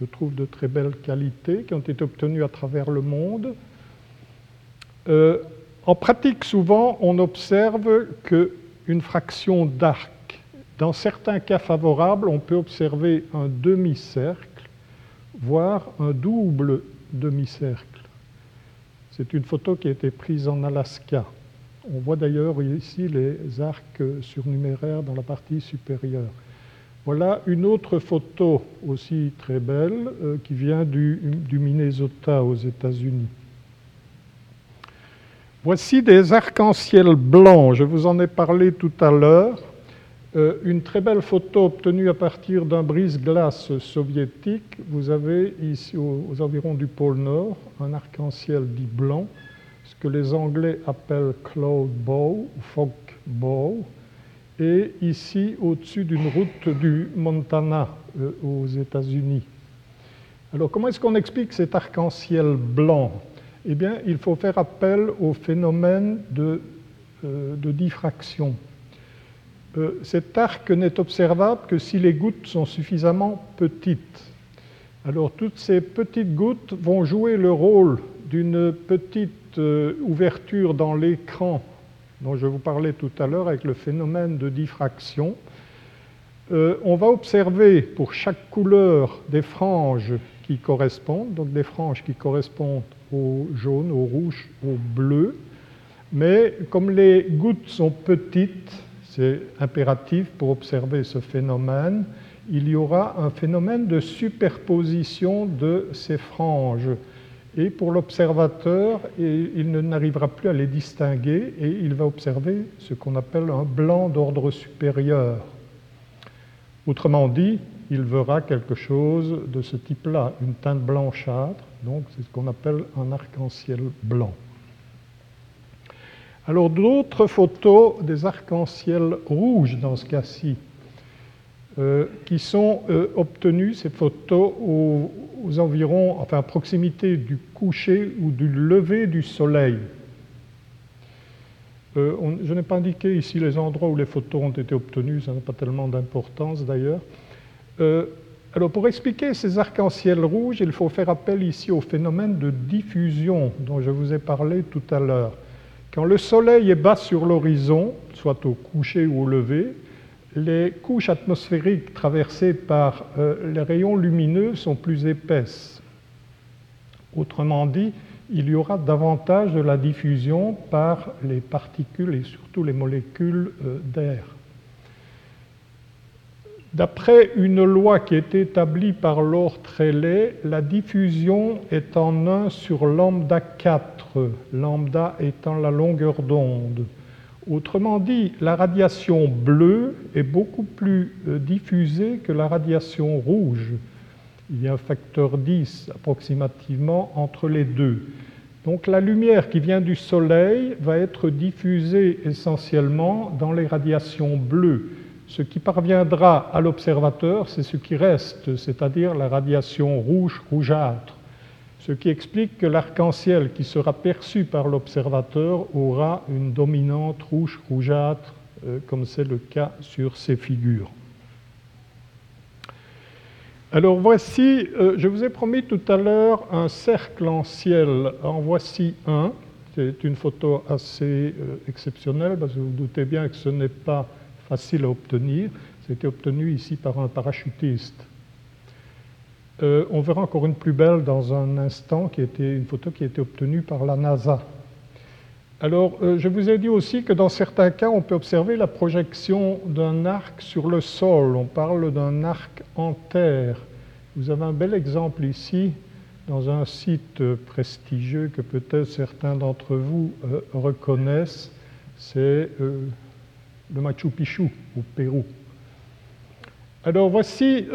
je trouve, de très belle qualité qui ont été obtenues à travers le monde. Euh, en pratique, souvent, on observe qu'une fraction d'arc dans certains cas favorables, on peut observer un demi-cercle, voire un double demi-cercle. C'est une photo qui a été prise en Alaska. On voit d'ailleurs ici les arcs surnuméraires dans la partie supérieure. Voilà une autre photo aussi très belle euh, qui vient du, du Minnesota aux États-Unis. Voici des arcs-en-ciel blancs, je vous en ai parlé tout à l'heure. Euh, une très belle photo obtenue à partir d'un brise-glace soviétique. Vous avez ici aux, environs du pôle Nord un arc-en-ciel dit blanc, ce que les Anglais appellent cloud bow ou fog bow, et ici au-dessus d'une route du Montana euh, aux États-Unis. Alors comment est-ce qu'on explique cet arc-en-ciel blanc? Eh bien, il faut faire appel au phénomène de euh, diffraction. Euh, cet arc n'est observable que si les gouttes sont suffisamment petites. Alors toutes ces petites gouttes vont jouer le rôle d'une petite euh, ouverture dans l'écran dont je vous parlais tout à l'heure avec le phénomène de diffraction. Euh, on va observer pour chaque couleur des franges qui correspondent, donc des franges qui correspondent au jaune, au rouge, au bleu. Mais comme les gouttes sont petites, c'est impératif pour observer ce phénomène. Il y aura un phénomène de superposition de ces franges. Et pour l'observateur, il n'arrivera plus à les distinguer et il va observer ce qu'on appelle un blanc d'ordre supérieur. Autrement dit, il verra quelque chose de ce type-là, une teinte blanchâtre, donc c'est ce qu'on appelle un arc-en-ciel blanc. Alors d'autres photos des arcs-en-ciel rouges dans ce cas-ci, euh, qui sont euh, obtenues, ces photos, aux, environs, enfin à proximité du coucher ou du lever du soleil. Euh, je n'ai pas indiqué ici les endroits où les photos ont été obtenues, ça n'a pas tellement d'importance d'ailleurs. alors pour expliquer ces arcs-en-ciel rouges, il faut faire appel ici au phénomène de diffusion dont je vous ai parlé tout à l'heure. Quand le soleil est bas sur l'horizon, soit au coucher ou au lever, les couches atmosphériques traversées par euh, les rayons lumineux sont plus épaisses. Autrement dit, il y aura davantage de la diffusion par les particules et surtout les molécules euh, d'air. D'après une loi qui est établie par Lord Rayleigh, la diffusion est en 1 sur lambda 4, lambda étant la longueur d'onde. Autrement dit, la radiation bleue est beaucoup plus euh, diffusée que la radiation rouge. Il y a un facteur 10 approximativement entre les deux. Donc la lumière qui vient du Soleil va être diffusée essentiellement dans les radiations bleues. Ce qui parviendra à l'observateur, c'est ce qui reste, c'est-à-dire la radiation rouge-rougeâtre. Ce qui explique que l'arc-en-ciel qui sera perçu par l'observateur aura une dominante rouge-rougeâtre, euh, comme c'est le cas sur ces figures. Alors voici, euh, je vous ai promis tout à l'heure un cercle en ciel. En voici un. C'est une photo assez euh, exceptionnelle parce que vous, vous doutez bien que ce n'est pas facile à obtenir. C'était obtenu ici par un parachutiste. Euh, on verra encore une plus belle dans un instant, qui était une photo qui a été obtenue par la NASA. Alors, euh, je vous ai dit aussi que dans certains cas, on peut observer la projection d'un arc sur le sol. On parle d'un arc en terre. Vous avez un bel exemple ici, dans un site prestigieux que peut-être certains d'entre vous euh, reconnaissent. C'est le Machu Picchu, au Pérou. Alors, voici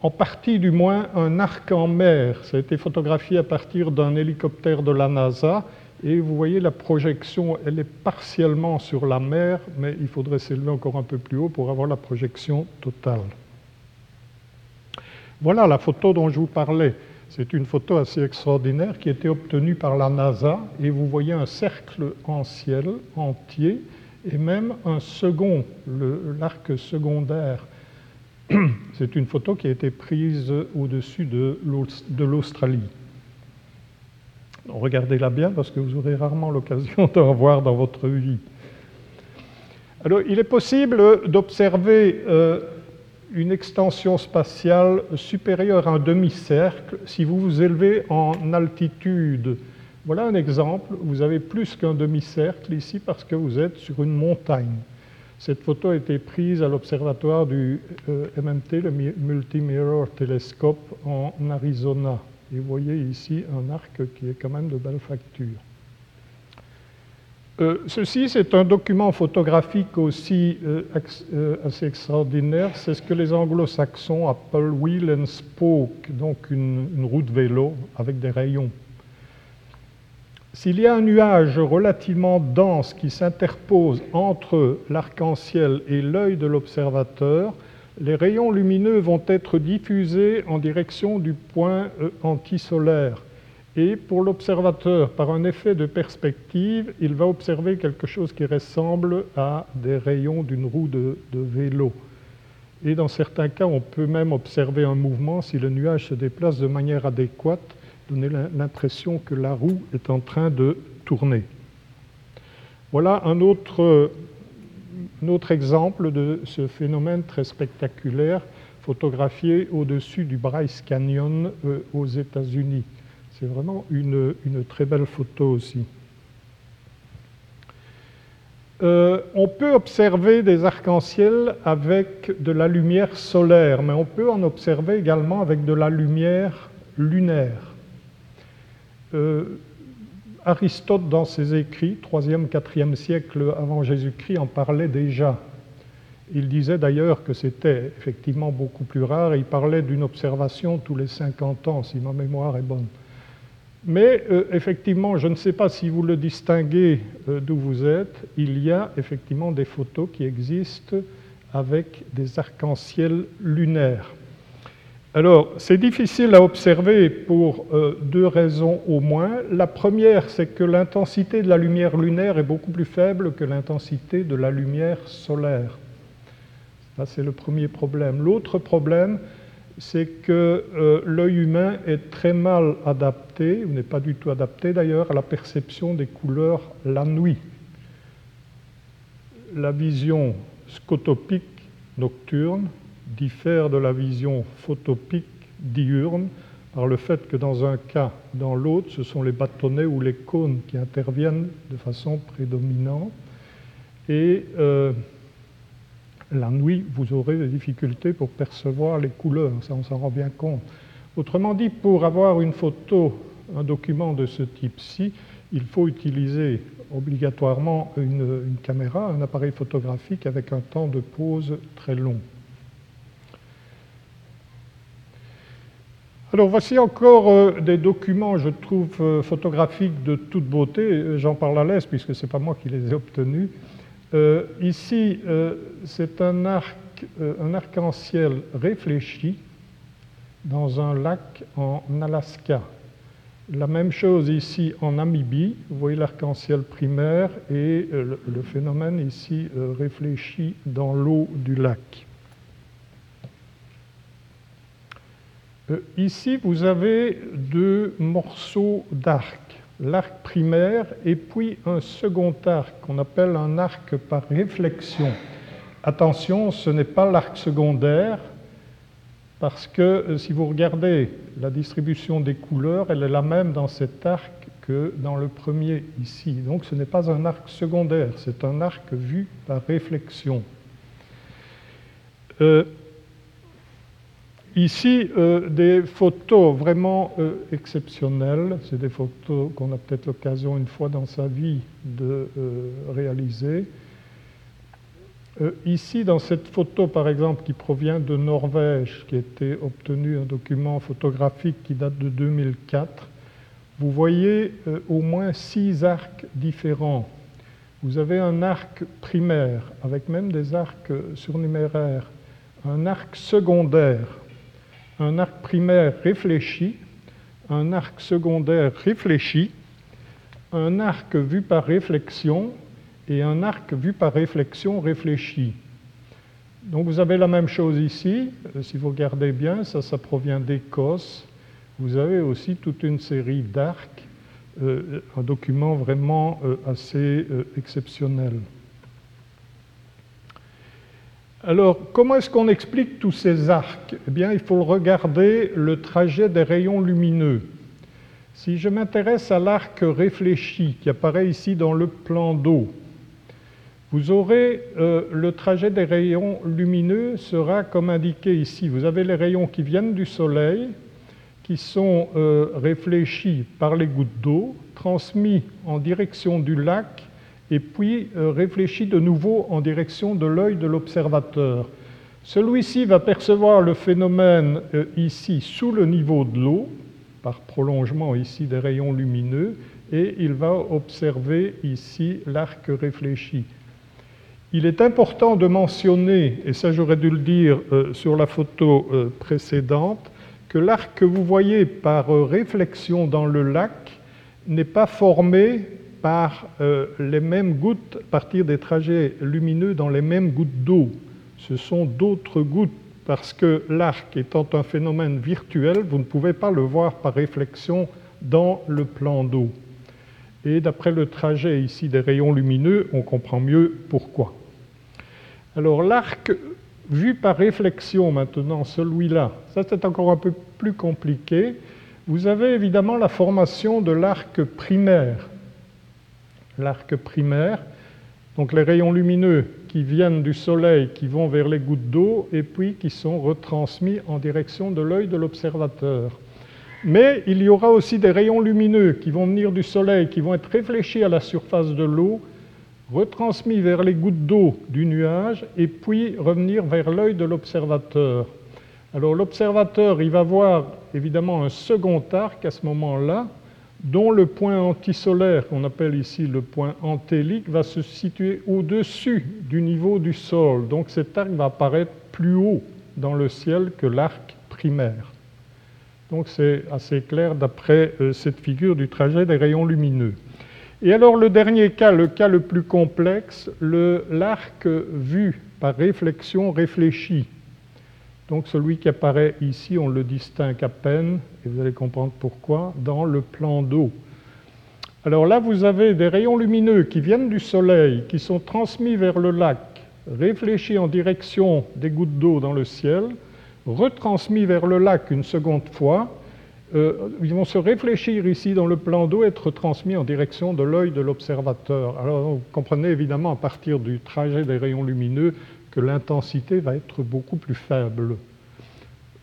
en partie du moins un arc en mer. Ça a été photographié à partir d'un hélicoptère de la NASA. Et vous voyez la projection, elle est partiellement sur la mer, mais il faudrait s'élever encore un peu plus haut pour avoir la projection totale. Voilà la photo dont je vous parlais. C'est une photo assez extraordinaire qui a été obtenue par la NASA et vous voyez un cercle en ciel entier et même un second, l'arc secondaire C'est une photo qui a été prise au-dessus de l'Australie. Regardez-la bien parce que vous aurez rarement l'occasion de revoir dans votre vie. Alors, il est possible d'observer euh, une extension spatiale supérieure à un demi-cercle si vous vous élevez en altitude. Voilà un exemple. Vous avez plus qu'un demi-cercle ici parce que vous êtes sur une montagne. Cette photo a été prise à l'observatoire du euh, MMT, le Multi-Mirror Telescope en Arizona. Et vous voyez ici un arc qui est quand même de belle facture. Euh, ceci, c'est un document photographique aussi euh, assez extraordinaire. C'est ce que les anglo-saxons appellent wheel and spoke, donc une, une roue de vélo avec des rayons. S'il y a un nuage relativement dense qui s'interpose entre l'arc-en-ciel et l'œil de l'observateur, les rayons lumineux vont être diffusés en direction du point euh, antisolaire. Et pour l'observateur, par un effet de perspective, il va observer quelque chose qui ressemble à des rayons d'une roue de, de vélo. Et dans certains cas, on peut même observer un mouvement si le nuage se déplace de manière adéquate donner l'impression que la roue est en train de tourner. Voilà un autre, exemple de ce phénomène très spectaculaire photographié au-dessus du Bryce Canyon euh, aux États-Unis. C'est vraiment une, une, très belle photo aussi. Euh, on peut observer des arcs-en-ciel avec de la lumière solaire, mais on peut en observer également avec de la lumière lunaire. Euh, Aristote, dans ses écrits, 3e, 4e siècle avant Jésus-Christ, en parlait déjà. Il disait d'ailleurs que c'était effectivement beaucoup plus rare, il parlait d'une observation tous les 50 ans, si ma mémoire est bonne. Mais euh, effectivement, je ne sais pas si vous le distinguez euh, d'où vous êtes, il y a effectivement des photos qui existent avec des arcs-en-ciel lunaires. Alors, c'est difficile à observer pour euh, deux raisons au moins. La première, c'est que l'intensité de la lumière lunaire est beaucoup plus faible que l'intensité de la lumière solaire. Ça, c'est le premier problème. L'autre problème, c'est que euh, l'œil humain est très mal adapté, ou n'est pas du tout adapté d'ailleurs, à la perception des couleurs la nuit. La vision scotopique nocturne diffère de la vision photopique diurne par le fait que dans un cas, dans l'autre, ce sont les bâtonnets ou les cônes qui interviennent de façon prédominante. Et euh, la nuit, vous aurez des difficultés pour percevoir les couleurs, ça on s'en rend bien compte. Autrement dit, pour avoir une photo, un document de ce type-ci, il faut utiliser obligatoirement une, une caméra, un appareil photographique avec un temps de pause très long. Alors voici encore euh, des documents, je trouve, euh, photographiques de toute beauté. J'en parle à l'aise puisque ce n'est pas moi qui les ai obtenus. Euh, ici, c'est un arc, un arc-en-ciel réfléchi dans un lac en Alaska. La même chose ici en Namibie. Vous voyez l'arc-en-ciel primaire et le phénomène ici réfléchi dans l'eau du lac. Ici, vous avez deux morceaux d'arc, l'arc primaire et puis un second arc qu'on appelle un arc par réflexion. Attention, ce n'est pas l'arc secondaire, parce que euh, si vous regardez la distribution des couleurs, elle est la même dans cet arc que dans le premier ici. Donc ce n'est pas un arc secondaire, c'est un arc vu par réflexion. Euh, Ici, euh, des photos vraiment euh, exceptionnelles. C'est des photos qu'on a peut-être l'occasion une fois dans sa vie de euh, réaliser. ici, dans cette photo, par exemple, qui provient de Norvège, qui a été obtenu un document photographique qui date de 2004, vous voyez au moins six arcs différents. Vous avez un arc primaire, avec même des arcs surnuméraires, un arc secondaire, un arc primaire réfléchi, un arc secondaire réfléchi, un arc vu par réflexion et un arc vu par réflexion réfléchi. Donc vous avez la même chose ici, euh, si vous regardez bien, ça, ça provient d'Écosse. Vous avez aussi toute une série d'arcs, euh, un document vraiment euh, assez exceptionnel. Alors, comment est-ce qu'on explique tous ces arcs? Eh bien, il faut regarder le trajet des rayons lumineux. Si je m'intéresse à l'arc réfléchi qui apparaît ici dans le plan d'eau, vous aurez euh, le trajet des rayons lumineux sera comme indiqué ici. Vous avez les rayons qui viennent du soleil, qui sont euh, réfléchis par les gouttes d'eau, transmis en direction du lac et puis euh, réfléchit de nouveau en direction de l'œil de l'observateur. Celui-ci va percevoir le phénomène euh, ici sous le niveau de l'eau, par prolongement ici des rayons lumineux, et il va observer ici l'arc réfléchi. Il est important de mentionner, et ça j'aurais dû le dire euh, sur la photo précédente, que l'arc que vous voyez par réflexion dans le lac n'est pas formé par euh, les mêmes gouttes, partir des trajets lumineux dans les mêmes gouttes d'eau. Ce sont d'autres gouttes parce que l'arc étant un phénomène virtuel, vous ne pouvez pas le voir par réflexion dans le plan d'eau. Et d'après le trajet ici des rayons lumineux, on comprend mieux pourquoi. Alors l'arc vu par réflexion maintenant, celui-là, ça c'est encore un peu plus compliqué. Vous avez évidemment la formation de l'arc primaire l'arc primaire, donc les rayons lumineux qui viennent du Soleil, qui vont vers les gouttes d'eau, et puis qui sont retransmis en direction de l'œil de l'observateur. Mais il y aura aussi des rayons lumineux qui vont venir du Soleil, qui vont être réfléchis à la surface de l'eau, retransmis vers les gouttes d'eau du nuage, et puis revenir vers l'œil de l'observateur. Alors l'observateur, il va voir évidemment un second arc à ce moment-là, dont le point antisolaire, qu'on appelle ici le point antélique, va se situer au-dessus du niveau du sol. Donc cet arc va apparaître plus haut dans le ciel que l'arc primaire. Donc c'est assez clair d'après euh, cette figure du trajet des rayons lumineux. Et alors le dernier cas, le cas le plus complexe, l'arc vu par réflexion réfléchi. Donc celui qui apparaît ici, on le distingue à peine, et vous allez comprendre pourquoi, dans le plan d'eau. Alors là, vous avez des rayons lumineux qui viennent du Soleil, qui sont transmis vers le lac, réfléchis en direction des gouttes d'eau dans le ciel, retransmis vers le lac une seconde fois. Euh, ils vont se réfléchir ici dans le plan d'eau, être transmis en direction de l'œil de l'observateur. Alors vous comprenez évidemment à partir du trajet des rayons lumineux l'intensité va être beaucoup plus faible.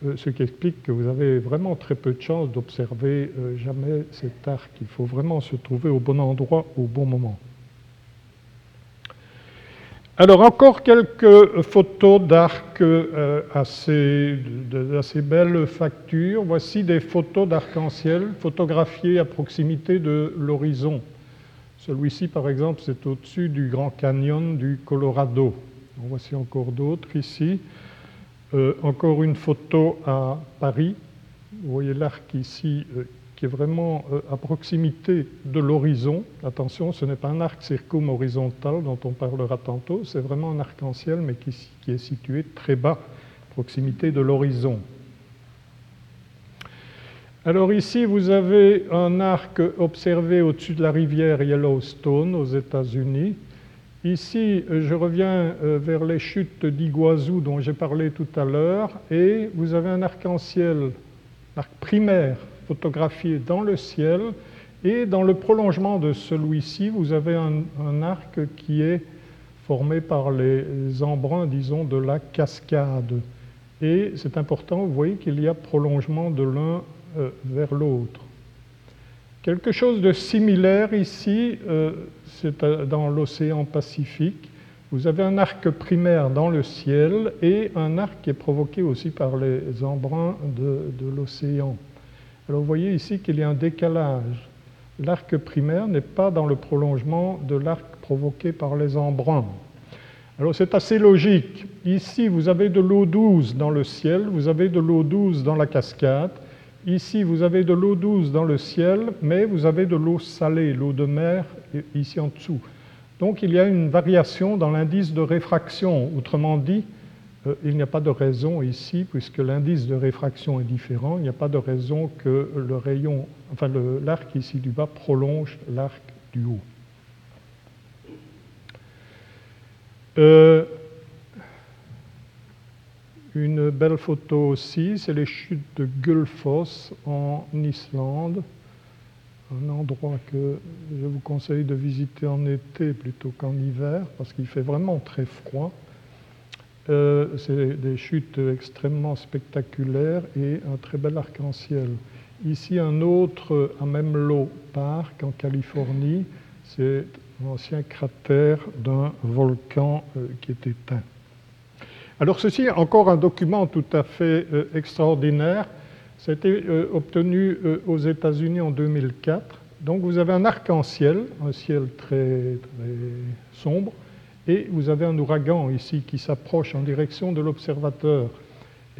Euh, ce qui explique que vous avez vraiment très peu de chances d'observer euh, jamais cet arc. Il faut vraiment se trouver au bon endroit au bon moment. Alors encore quelques photos d'arc euh, assez, d'assez belle facture. Voici des photos d'arc-en-ciel photographiées à proximité de l'horizon. Celui-ci, par exemple, c'est au-dessus du Grand Canyon du Colorado. Voici encore d'autres ici. Euh, encore une photo à Paris. Vous voyez l'arc ici euh, qui est vraiment euh, à proximité de l'horizon. Attention, ce n'est pas un arc circum-horizontal dont on parlera tantôt, c'est vraiment un arc-en-ciel, mais qui, est situé très bas, à proximité de l'horizon. Alors ici, vous avez un arc observé au-dessus de la rivière Yellowstone aux États-Unis. Ici, je reviens euh, vers les chutes d'Iguazu dont j'ai parlé tout à l'heure, et vous avez un arc-en-ciel, arc primaire, photographié dans le ciel. Et dans le prolongement de celui-ci, vous avez un, arc qui est formé par les embruns, disons, de la cascade. Et c'est important, vous voyez qu'il y a prolongement de l'un euh, vers l'autre. Quelque chose de similaire ici, euh, c'est euh, dans l'océan Pacifique. Vous avez un arc primaire dans le ciel et un arc qui est provoqué aussi par les embruns de l'océan. Alors vous voyez ici qu'il y a un décalage. L'arc primaire n'est pas dans le prolongement de l'arc provoqué par les embruns. Alors c'est assez logique. Ici, vous avez de l'eau douce dans le ciel, vous avez de l'eau douce dans la cascade. Ici, vous avez de l'eau douce dans le ciel, mais vous avez de l'eau salée, l'eau de mer, ici en dessous. Donc il y a une variation dans l'indice de réfraction. Autrement dit, euh, il n'y a pas de raison ici, puisque l'indice de réfraction est différent, il n'y a pas de raison que le rayon, enfin l'arc ici du bas prolonge l'arc du haut. Euh, une belle photo aussi, c'est les chutes de Gullfoss en Islande, un endroit que je vous conseille de visiter en été plutôt qu'en hiver, parce qu'il fait vraiment très froid. Euh, c'est des chutes extrêmement spectaculaires et un très bel arc-en-ciel. Ici, un autre à Memlo Park en Californie, c'est un ancien cratère d'un volcan euh, qui est éteint. Alors ceci est encore un document tout à fait euh, extraordinaire. Ça a été obtenu aux États-Unis en 2004. Donc vous avez un arc-en-ciel, un ciel très, très sombre, et vous avez un ouragan ici qui s'approche en direction de l'observateur.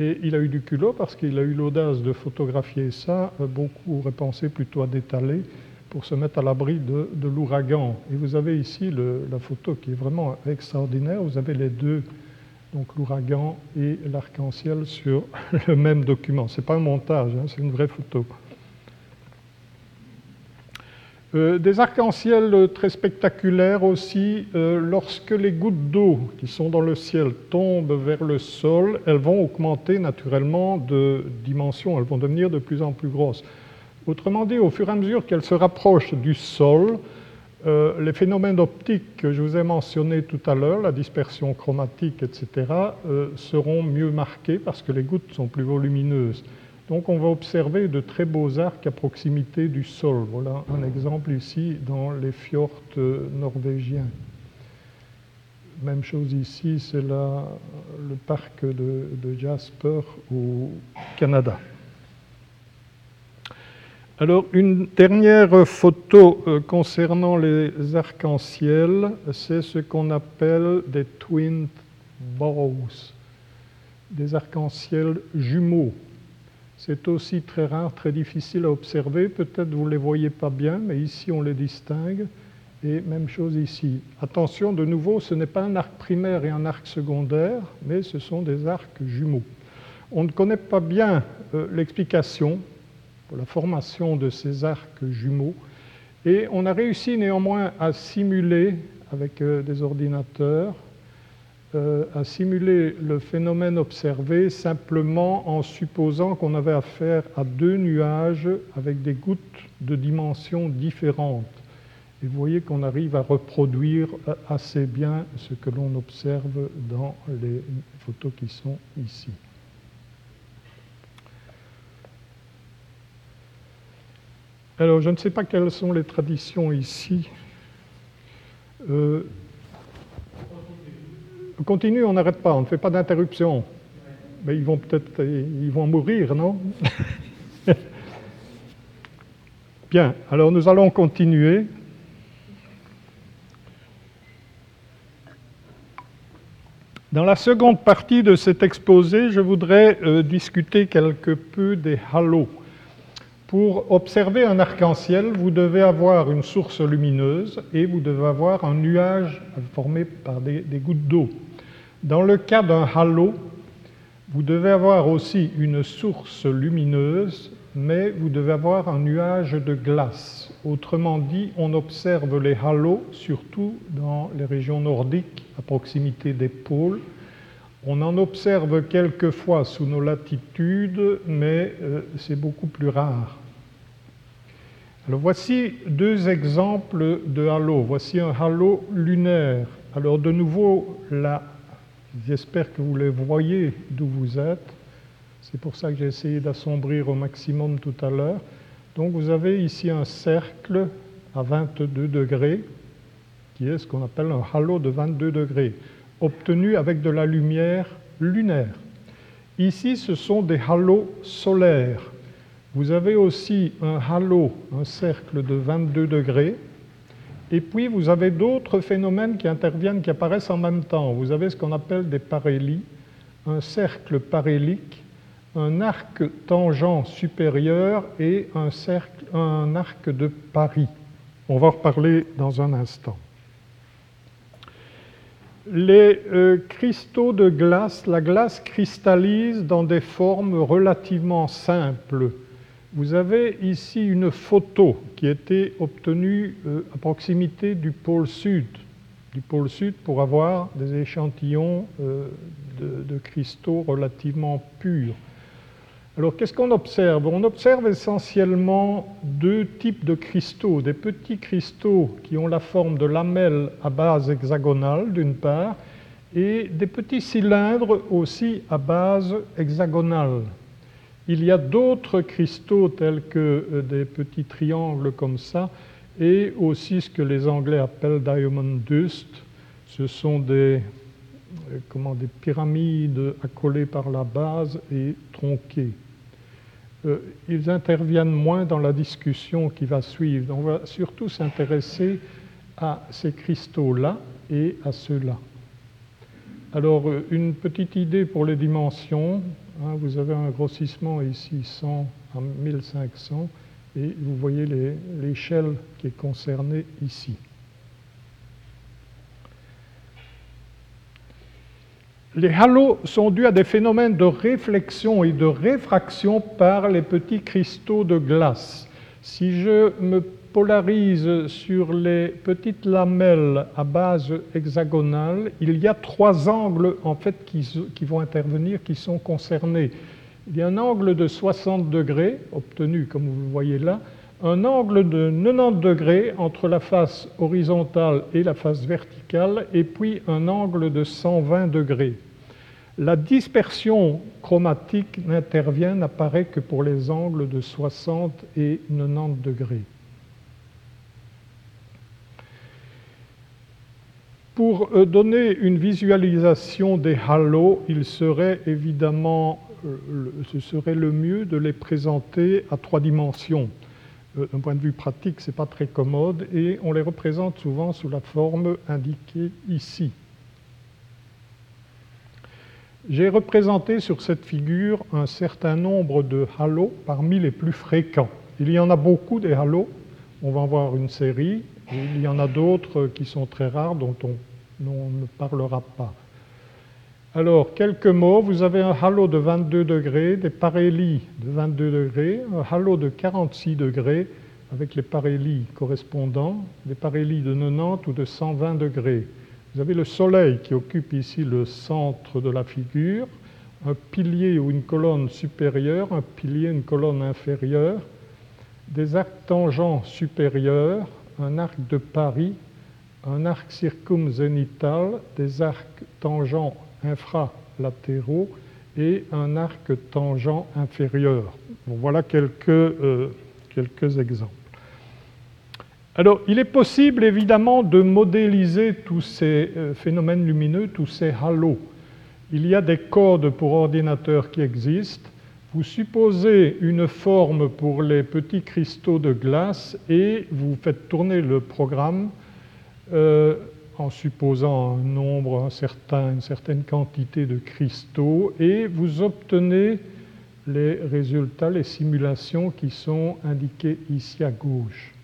Et il a eu du culot parce qu'il a eu l'audace de photographier ça. Beaucoup auraient pensé plutôt à d'étaler pour se mettre à l'abri de, l'ouragan. Et vous avez ici la photo qui est vraiment extraordinaire. Vous avez les deux, donc l'ouragan et l'arc-en-ciel sur le même document. Ce n'est pas un montage, hein, c'est une vraie photo. Euh, des arcs-en-ciel très spectaculaires aussi, euh, lorsque les gouttes d'eau qui sont dans le ciel tombent vers le sol, elles vont augmenter naturellement de dimension, elles vont devenir de plus en plus grosses. Autrement dit, au fur et à mesure qu'elles se rapprochent du sol, euh, les phénomènes optiques que je vous ai mentionnés tout à l'heure, la dispersion chromatique, etc., seront mieux marqués parce que les gouttes sont plus volumineuses. Donc on va observer de très beaux arcs à proximité du sol. Voilà un exemple ici dans les fjords norvégiens. Même chose ici, c'est le parc de, Jasper au Canada. Alors une dernière photo euh, concernant les arcs-en-ciel, c'est ce qu'on appelle des twin bows, des arcs-en-ciel jumeaux. C'est aussi très rare, très difficile à observer. Peut-être vous ne les voyez pas bien, mais ici on les distingue. Et même chose ici. Attention, de nouveau, ce n'est pas un arc primaire et un arc secondaire, mais ce sont des arcs jumeaux. On ne connaît pas bien euh, l'explication la formation de ces arcs jumeaux, et on a réussi néanmoins à simuler avec euh, des ordinateurs euh, à simuler le phénomène observé simplement en supposant qu'on avait affaire à deux nuages avec des gouttes de dimensions différentes. Et vous voyez qu'on arrive à reproduire assez bien ce que l'on observe dans les photos qui sont ici. Alors, je ne sais pas quelles sont les traditions ici. Euh, On continue, on n'arrête pas, on ne fait pas d'interruption. Mais ils vont peut-être mourir, non? Bien, alors nous allons continuer. Dans la seconde partie de cet exposé, je voudrais euh, discuter quelque peu des halos. Pour observer un arc-en-ciel, vous devez avoir une source lumineuse et vous devez avoir un nuage formé par des, gouttes d'eau. Dans le cas d'un halo, vous devez avoir aussi une source lumineuse, mais vous devez avoir un nuage de glace. Autrement dit, on observe les halos surtout dans les régions nordiques, à proximité des pôles. On en observe quelquefois sous nos latitudes, mais euh, c'est beaucoup plus rare. Alors voici deux exemples de halos. Voici un halo lunaire. Alors de nouveau, là, j'espère que vous les voyez d'où vous êtes. C'est pour ça que j'ai essayé d'assombrir au maximum tout à l'heure. Donc vous avez ici un cercle à 22 degrés, qui est ce qu'on appelle un halo de 22 degrés, obtenu avec de la lumière lunaire. Ici, ce sont des halos solaires. Vous avez aussi un halo, un cercle de 22 degrés, et puis vous avez d'autres phénomènes qui interviennent, qui apparaissent en même temps. Vous avez ce qu'on appelle des parélies, un cercle parélique, un arc tangent supérieur et un, arc de Paris. On va en reparler dans un instant. Les euh, cristaux de glace, la glace cristallise dans des formes relativement simples. Vous avez ici une photo qui a été obtenue euh, à proximité du pôle sud, du pôle sud pour avoir des échantillons euh, de, de, cristaux relativement purs. Alors qu'est-ce qu'on observe? On observe essentiellement deux types de cristaux, des petits cristaux qui ont la forme de lamelles à base hexagonale d'une part, et des petits cylindres aussi à base hexagonale. Il y a d'autres cristaux tels que euh, des petits triangles comme ça, et aussi ce que les Anglais appellent diamond dust. Ce sont des, euh, comment, des pyramides accolées par la base et tronquées. Euh, ils interviennent moins dans la discussion qui va suivre. On va surtout s'intéresser à ces cristaux-là et à ceux-là. Alors, une petite idée pour les dimensions. Hein, vous avez un grossissement ici 100 à 1500 et vous voyez l'échelle qui est concernée ici. Les halos sont dus à des phénomènes de réflexion et de réfraction par les petits cristaux de glace. Si je me polarise sur les petites lamelles à base hexagonale, il y a trois angles en fait qui, qui, vont intervenir, qui sont concernés. Il y a un angle de 60 degrés, obtenu comme vous le voyez là, un angle de 90 degrés entre la face horizontale et la face verticale, et puis un angle de 120 degrés. La dispersion chromatique n'intervient, n'apparaît que pour les angles de 60 et 90 degrés. Pour euh, donner une visualisation des halos, il serait évidemment, euh, ce serait le mieux de les présenter à trois dimensions. Euh, d'un point de vue pratique, ce n'est pas très commode et on les représente souvent sous la forme indiquée ici. J'ai représenté sur cette figure un certain nombre de halos parmi les plus fréquents. Il y en a beaucoup des halos, on va en voir une série, il y en a d'autres qui sont très rares dont on, ne parlera pas. Alors, quelques mots. Vous avez un halo de 22 degrés, des parélies de 22 degrés, un halo de 46 degrés avec les parélies correspondants, des parélies de 90 ou de 120 degrés. Vous avez le Soleil qui occupe ici le centre de la figure, un pilier ou une colonne supérieure, un pilier, une colonne inférieure, des arcs tangents supérieurs, un arc de Paris, un arc circumzénital, des arcs tangents infralatéraux et un arc tangent inférieur. Voilà quelques, euh, quelques exemples. Alors, il est possible évidemment de modéliser tous ces euh, phénomènes lumineux, tous ces halos. Il y a des codes pour ordinateur qui existent. Vous supposez une forme pour les petits cristaux de glace et vous faites tourner le programme euh, en supposant un nombre, un certain, une certaine quantité de cristaux et vous obtenez les résultats, les simulations qui sont indiquées ici à gauche.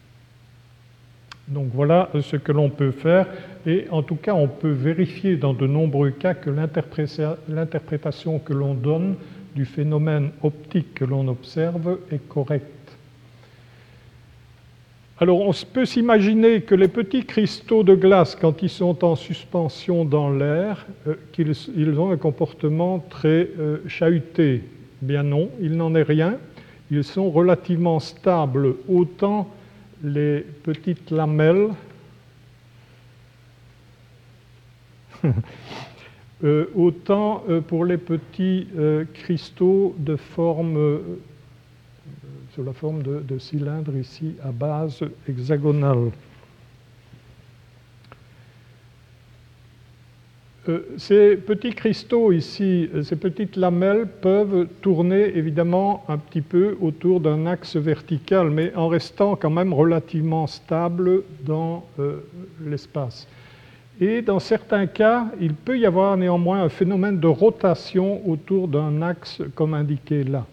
Donc voilà ce que l'on peut faire et en tout cas on peut vérifier dans de nombreux cas que l'interprétation que l'on donne du phénomène optique que l'on observe est correcte. Alors on peut s'imaginer que les petits cristaux de glace, quand ils sont en suspension dans l'air, euh, qu'ils ont un comportement très euh, chahuté. Bien non, il n'en est rien. Ils sont relativement stables, autant les petites lamelles Euh, autant euh, pour les petits euh, cristaux de forme, sous la forme de, de, cylindre ici à base hexagonale. ces petits cristaux ici, ces petites lamelles peuvent tourner évidemment un petit peu autour d'un axe vertical, mais en restant quand même relativement stable dans l'espace. Et dans certains cas, il peut y avoir néanmoins un phénomène de rotation autour d'un axe comme indiqué là.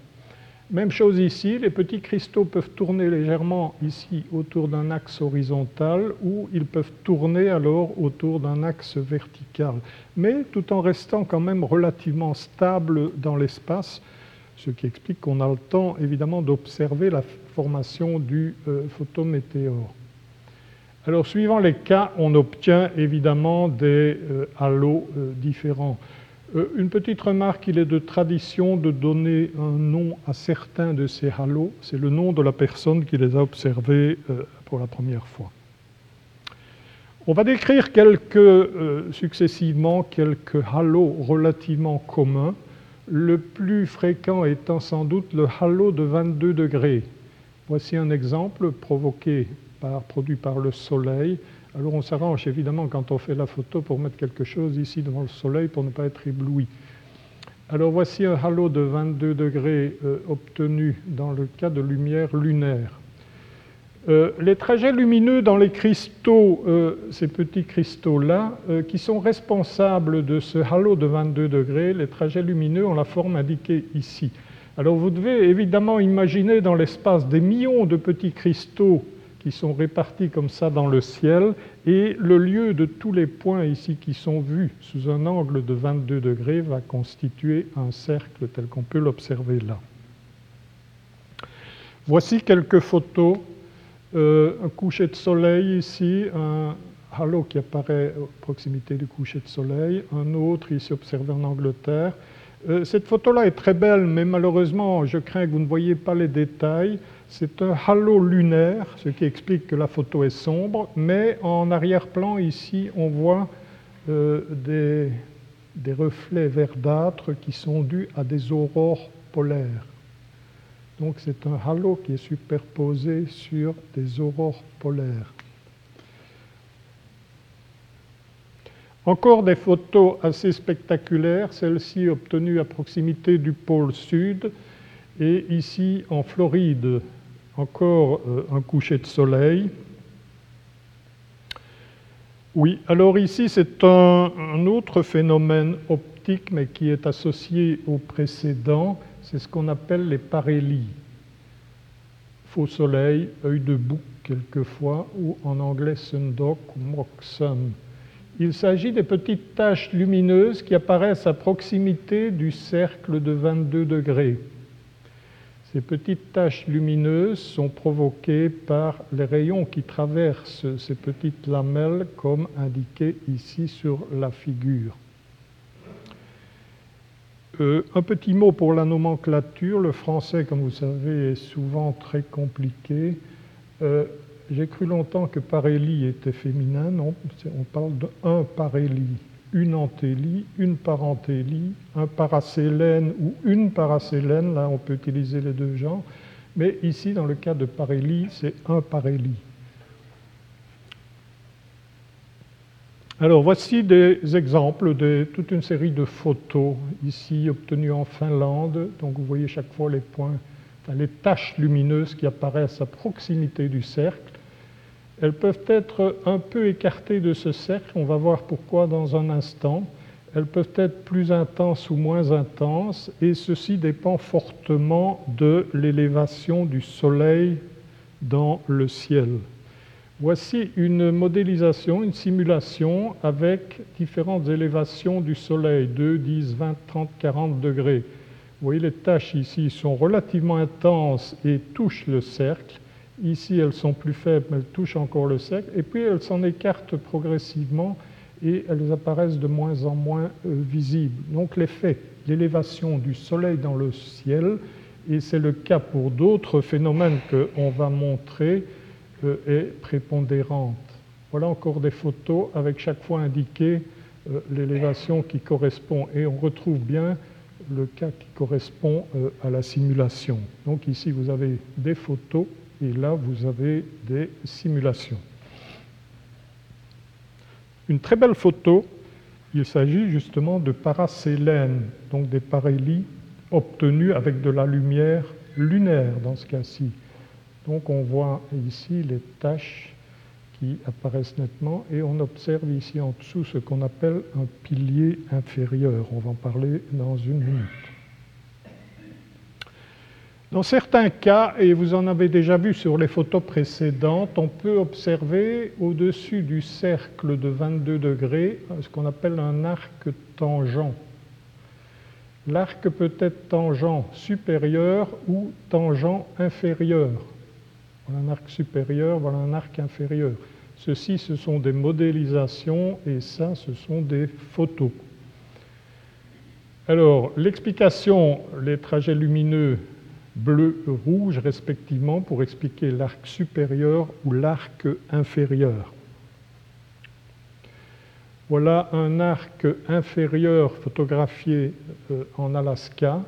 Même chose ici, les petits cristaux peuvent tourner légèrement ici autour d'un axe horizontal ou ils peuvent tourner alors autour d'un axe vertical, mais tout en restant quand même relativement stable dans l'espace, ce qui explique qu'on a le temps évidemment d'observer la formation du euh, photométéore. Alors, suivant les cas, on obtient évidemment des euh, halos euh, différents. Euh, une petite remarque, il est de tradition de donner un nom à certains de ces halos. C'est le nom de la personne qui les a observés pour la première fois. On va décrire quelques, successivement quelques halos relativement communs, le plus fréquent étant sans doute le halo de 22 degrés. Voici un exemple provoqué produit par le soleil. Alors on s'arrange évidemment quand on fait la photo pour mettre quelque chose ici devant le soleil pour ne pas être ébloui. Alors voici un halo de 22 degrés euh, obtenu dans le cas de lumière lunaire. Euh, les trajets lumineux dans les cristaux, euh, ces petits cristaux-là, qui sont responsables de ce halo de 22 degrés, les trajets lumineux ont la forme indiquée ici. Alors vous devez évidemment imaginer dans l'espace des millions de petits cristaux qui sont répartis comme ça dans le ciel, et le lieu de tous les points ici qui sont vus sous un angle de 22 degrés va constituer un cercle tel qu'on peut l'observer là. Voici quelques photos. Euh, un coucher de soleil ici, un halo qui apparaît à proximité du coucher de soleil, un autre ici observé en Angleterre. Euh, cette photo-là est très belle, mais malheureusement, je crains que vous ne voyez pas les détails. C'est un halo lunaire, ce qui explique que la photo est sombre, mais en arrière-plan, ici, on voit euh, des, des, reflets verdâtres qui sont dus à des aurores polaires. Donc c'est un halo qui est superposé sur des aurores polaires. Encore des photos assez spectaculaires, celle-ci obtenue à proximité du pôle sud et ici en Floride, encore euh, un coucher de soleil. Oui, alors ici c'est un, autre phénomène optique, mais qui est associé au précédent, c'est ce qu'on appelle les parélies. Faux soleil, œil de bouc quelquefois, ou en anglais sundock ou sun. Il s'agit des petites taches lumineuses qui apparaissent à proximité du cercle de 22 degrés. Ces petites taches lumineuses sont provoquées par les rayons qui traversent ces petites lamelles comme indiqué ici sur la figure. Euh, un petit mot pour la nomenclature. Le français, comme vous savez, est souvent très compliqué. Euh, j'ai cru longtemps que parélie était féminin. Non, on parle d'un parélie une entélie, une parentélie, un paracélène ou une paracélène, là on peut utiliser les deux genres, mais ici dans le cas de parélie, c'est un parélie. Alors voici des exemples de toute une série de photos ici obtenues en Finlande. Donc vous voyez chaque fois les points, les taches lumineuses qui apparaissent à proximité du cercle. Elles peuvent être un peu écartées de ce cercle, on va voir pourquoi dans un instant. Elles peuvent être plus intenses ou moins intenses et ceci dépend fortement de l'élévation du Soleil dans le ciel. Voici une modélisation, une simulation avec différentes élévations du Soleil, 2, 10, 20, 30, 40 degrés. Vous voyez, les tâches ici sont relativement intenses et touchent le cercle. Ici, elles sont plus faibles, mais elles touchent encore le cercle. Et puis, elles s'en écartent progressivement et elles apparaissent de moins en moins euh, visibles. Donc, l'effet, l'élévation du Soleil dans le ciel, et c'est le cas pour d'autres phénomènes qu'on va montrer, est prépondérante. Voilà encore des photos avec chaque fois indiqué euh, l'élévation qui correspond et on retrouve bien le cas qui correspond euh, à la simulation. Donc ici vous avez des photos et là vous avez des simulations. Une très belle photo, il s'agit justement de paracélènes, donc des parélies obtenus avec de la lumière lunaire dans ce cas-ci. Donc on voit ici les taches qui apparaissent nettement et on observe ici en dessous ce qu'on appelle un pilier inférieur. On va en parler dans une minute. Dans certains cas, et vous en avez déjà vu sur les photos précédentes, on peut observer au-dessus du cercle de 22 degrés ce qu'on appelle un arc tangent. L'arc peut être tangent supérieur ou tangent inférieur. Voilà un arc supérieur, voilà un arc inférieur. Ceci, ce sont des modélisations et ça, ce sont des photos. Alors, l'explication, les trajets lumineux bleu, rouge respectivement, pour expliquer l'arc supérieur ou l'arc inférieur. Voilà un arc inférieur photographié euh, en Alaska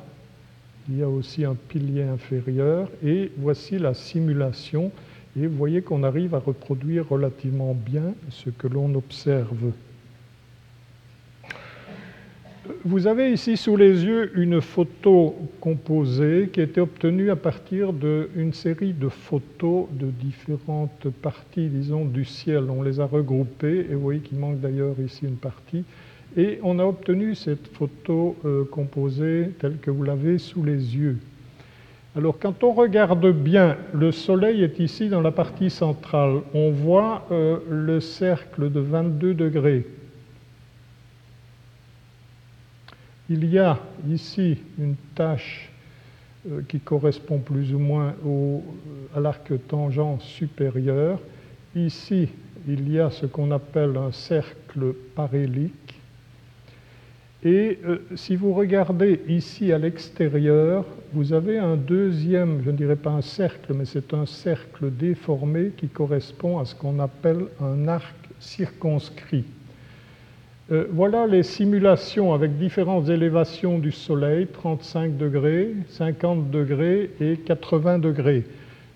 il y a aussi un pilier inférieur et voici la simulation et vous voyez qu'on arrive à reproduire relativement bien ce que l'on observe. Vous avez ici sous les yeux une photo composée qui a été obtenue à partir d'une série de photos de différentes parties, disons, du ciel. On les a regroupées et vous voyez qu'il manque d'ailleurs ici une partie. Et on a obtenu cette photo euh, composée telle que vous l'avez sous les yeux. Alors quand on regarde bien, le Soleil est ici dans la partie centrale. On voit euh, le cercle de 22 degrés. Il y a ici une tache euh, qui correspond plus ou moins à l'arc tangent supérieur. Ici, il y a ce qu'on appelle un cercle parélique. Et euh, si vous regardez ici à l'extérieur, vous avez un deuxième, je ne dirais pas un cercle, mais c'est un cercle déformé qui correspond à ce qu'on appelle un arc circonscrit. Euh, voilà les simulations avec différentes élévations du Soleil, 35 degrés, 50 degrés et 80 degrés.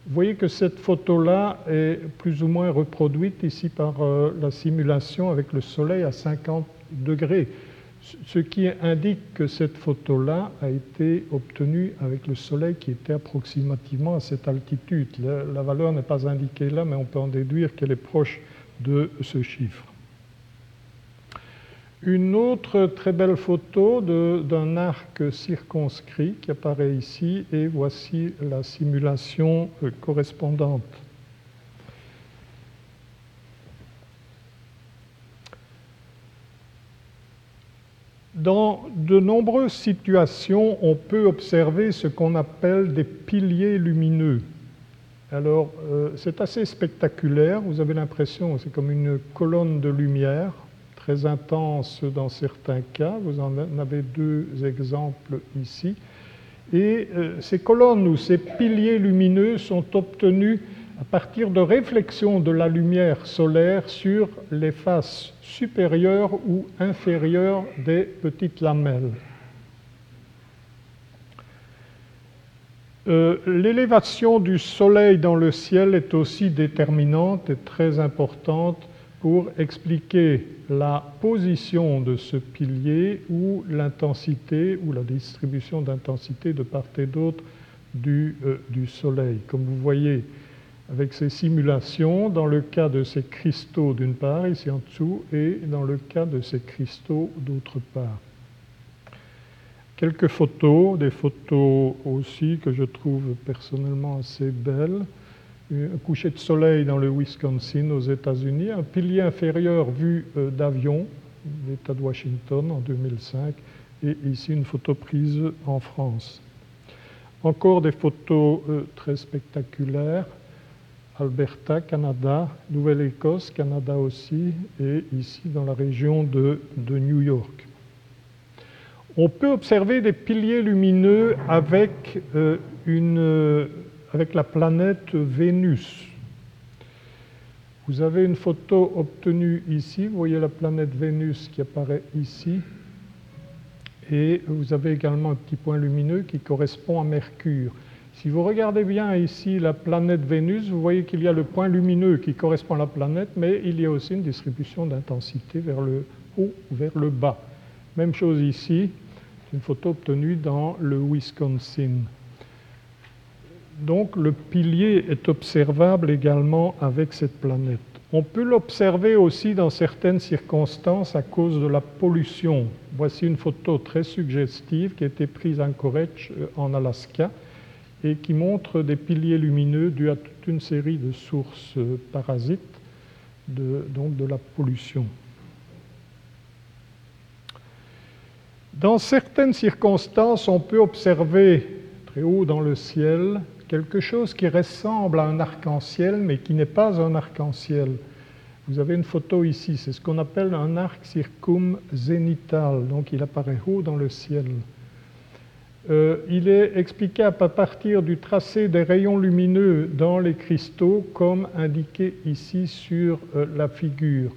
Vous voyez que cette photo-là est plus ou moins reproduite ici par euh, la simulation avec le Soleil à 50 degrés ce qui indique que cette photo-là a été obtenue avec le Soleil qui était approximativement à cette altitude. La, valeur n'est pas indiquée là, mais on peut en déduire qu'elle est proche de ce chiffre. Une autre très belle photo d'un arc circonscrit qui apparaît ici, et voici la simulation euh, correspondante. Dans de nombreuses situations, on peut observer ce qu'on appelle des piliers lumineux. Alors, euh, c'est assez spectaculaire. Vous avez l'impression, c'est comme une colonne de lumière, très intense dans certains cas. Vous en avez deux exemples ici. Et euh, ces colonnes ou ces piliers lumineux sont obtenus à partir de réflexions de la lumière solaire sur les faces supérieures ou inférieures des petites lamelles. Euh, l'élévation du Soleil dans le ciel est aussi déterminante et très importante pour expliquer la position de ce pilier ou l'intensité ou la distribution d'intensité de part et d'autre du, euh, du, Soleil. Comme vous voyez avec ces simulations, dans le cas de ces cristaux d'une part, ici en dessous, et dans le cas de ces cristaux d'autre part. Quelques photos, des photos aussi que je trouve personnellement assez belles un coucher de soleil dans le Wisconsin aux États-Unis, un pilier inférieur vu euh, d'avion, l'État de Washington en 2005, et ici une photo prise en France. Encore des photos euh, très spectaculaires, Alberta, Canada, Nouvelle-Écosse, Canada aussi, et ici dans la région de, New York. On peut observer des piliers lumineux avec euh, une avec la planète Vénus. Vous avez une photo obtenue ici, vous voyez la planète Vénus qui apparaît ici, et vous avez également un petit point lumineux qui correspond à Mercure. Si vous regardez bien ici la planète Vénus, vous voyez qu'il y a le point lumineux qui correspond à la planète, mais il y a aussi une distribution d'intensité vers le haut ou vers le bas. Même chose ici, une photo obtenue dans le Wisconsin. Donc le pilier est observable également avec cette planète. On peut l'observer aussi dans certaines circonstances à cause de la pollution. Voici une photo très suggestive qui a été prise à Anchorage euh, en Alaska et qui montre des piliers lumineux dus à toute une série de sources euh, parasites, donc de la pollution. Dans certaines circonstances, on peut observer très haut dans le ciel quelque chose qui ressemble à un arc-en-ciel, mais qui n'est pas un arc-en-ciel. Vous avez une photo ici, c'est ce qu'on appelle un arc circumzénital, donc il apparaît haut dans le ciel. Euh, il est explicable à partir du tracé des rayons lumineux dans les cristaux, comme indiqué ici sur euh, la figure.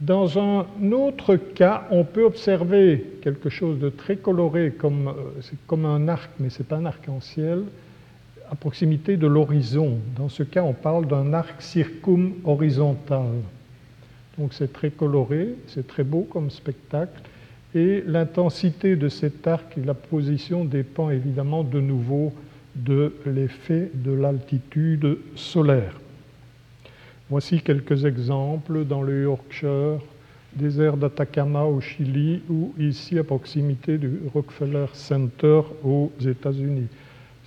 Dans un autre cas, on peut observer quelque chose de très coloré, comme, euh, c'est comme un arc, mais ce n'est pas un arc-en-ciel, à proximité de l'horizon. Dans ce cas, on parle d'un arc circum-horizontal. Donc c'est très coloré, c'est très beau comme spectacle. Et l'intensité de cet arc et la position dépend évidemment de nouveau de l'effet de l'altitude solaire. Voici quelques exemples dans le Yorkshire, désert d'Atacama au Chili ou ici à proximité du Rockefeller Center aux États-Unis.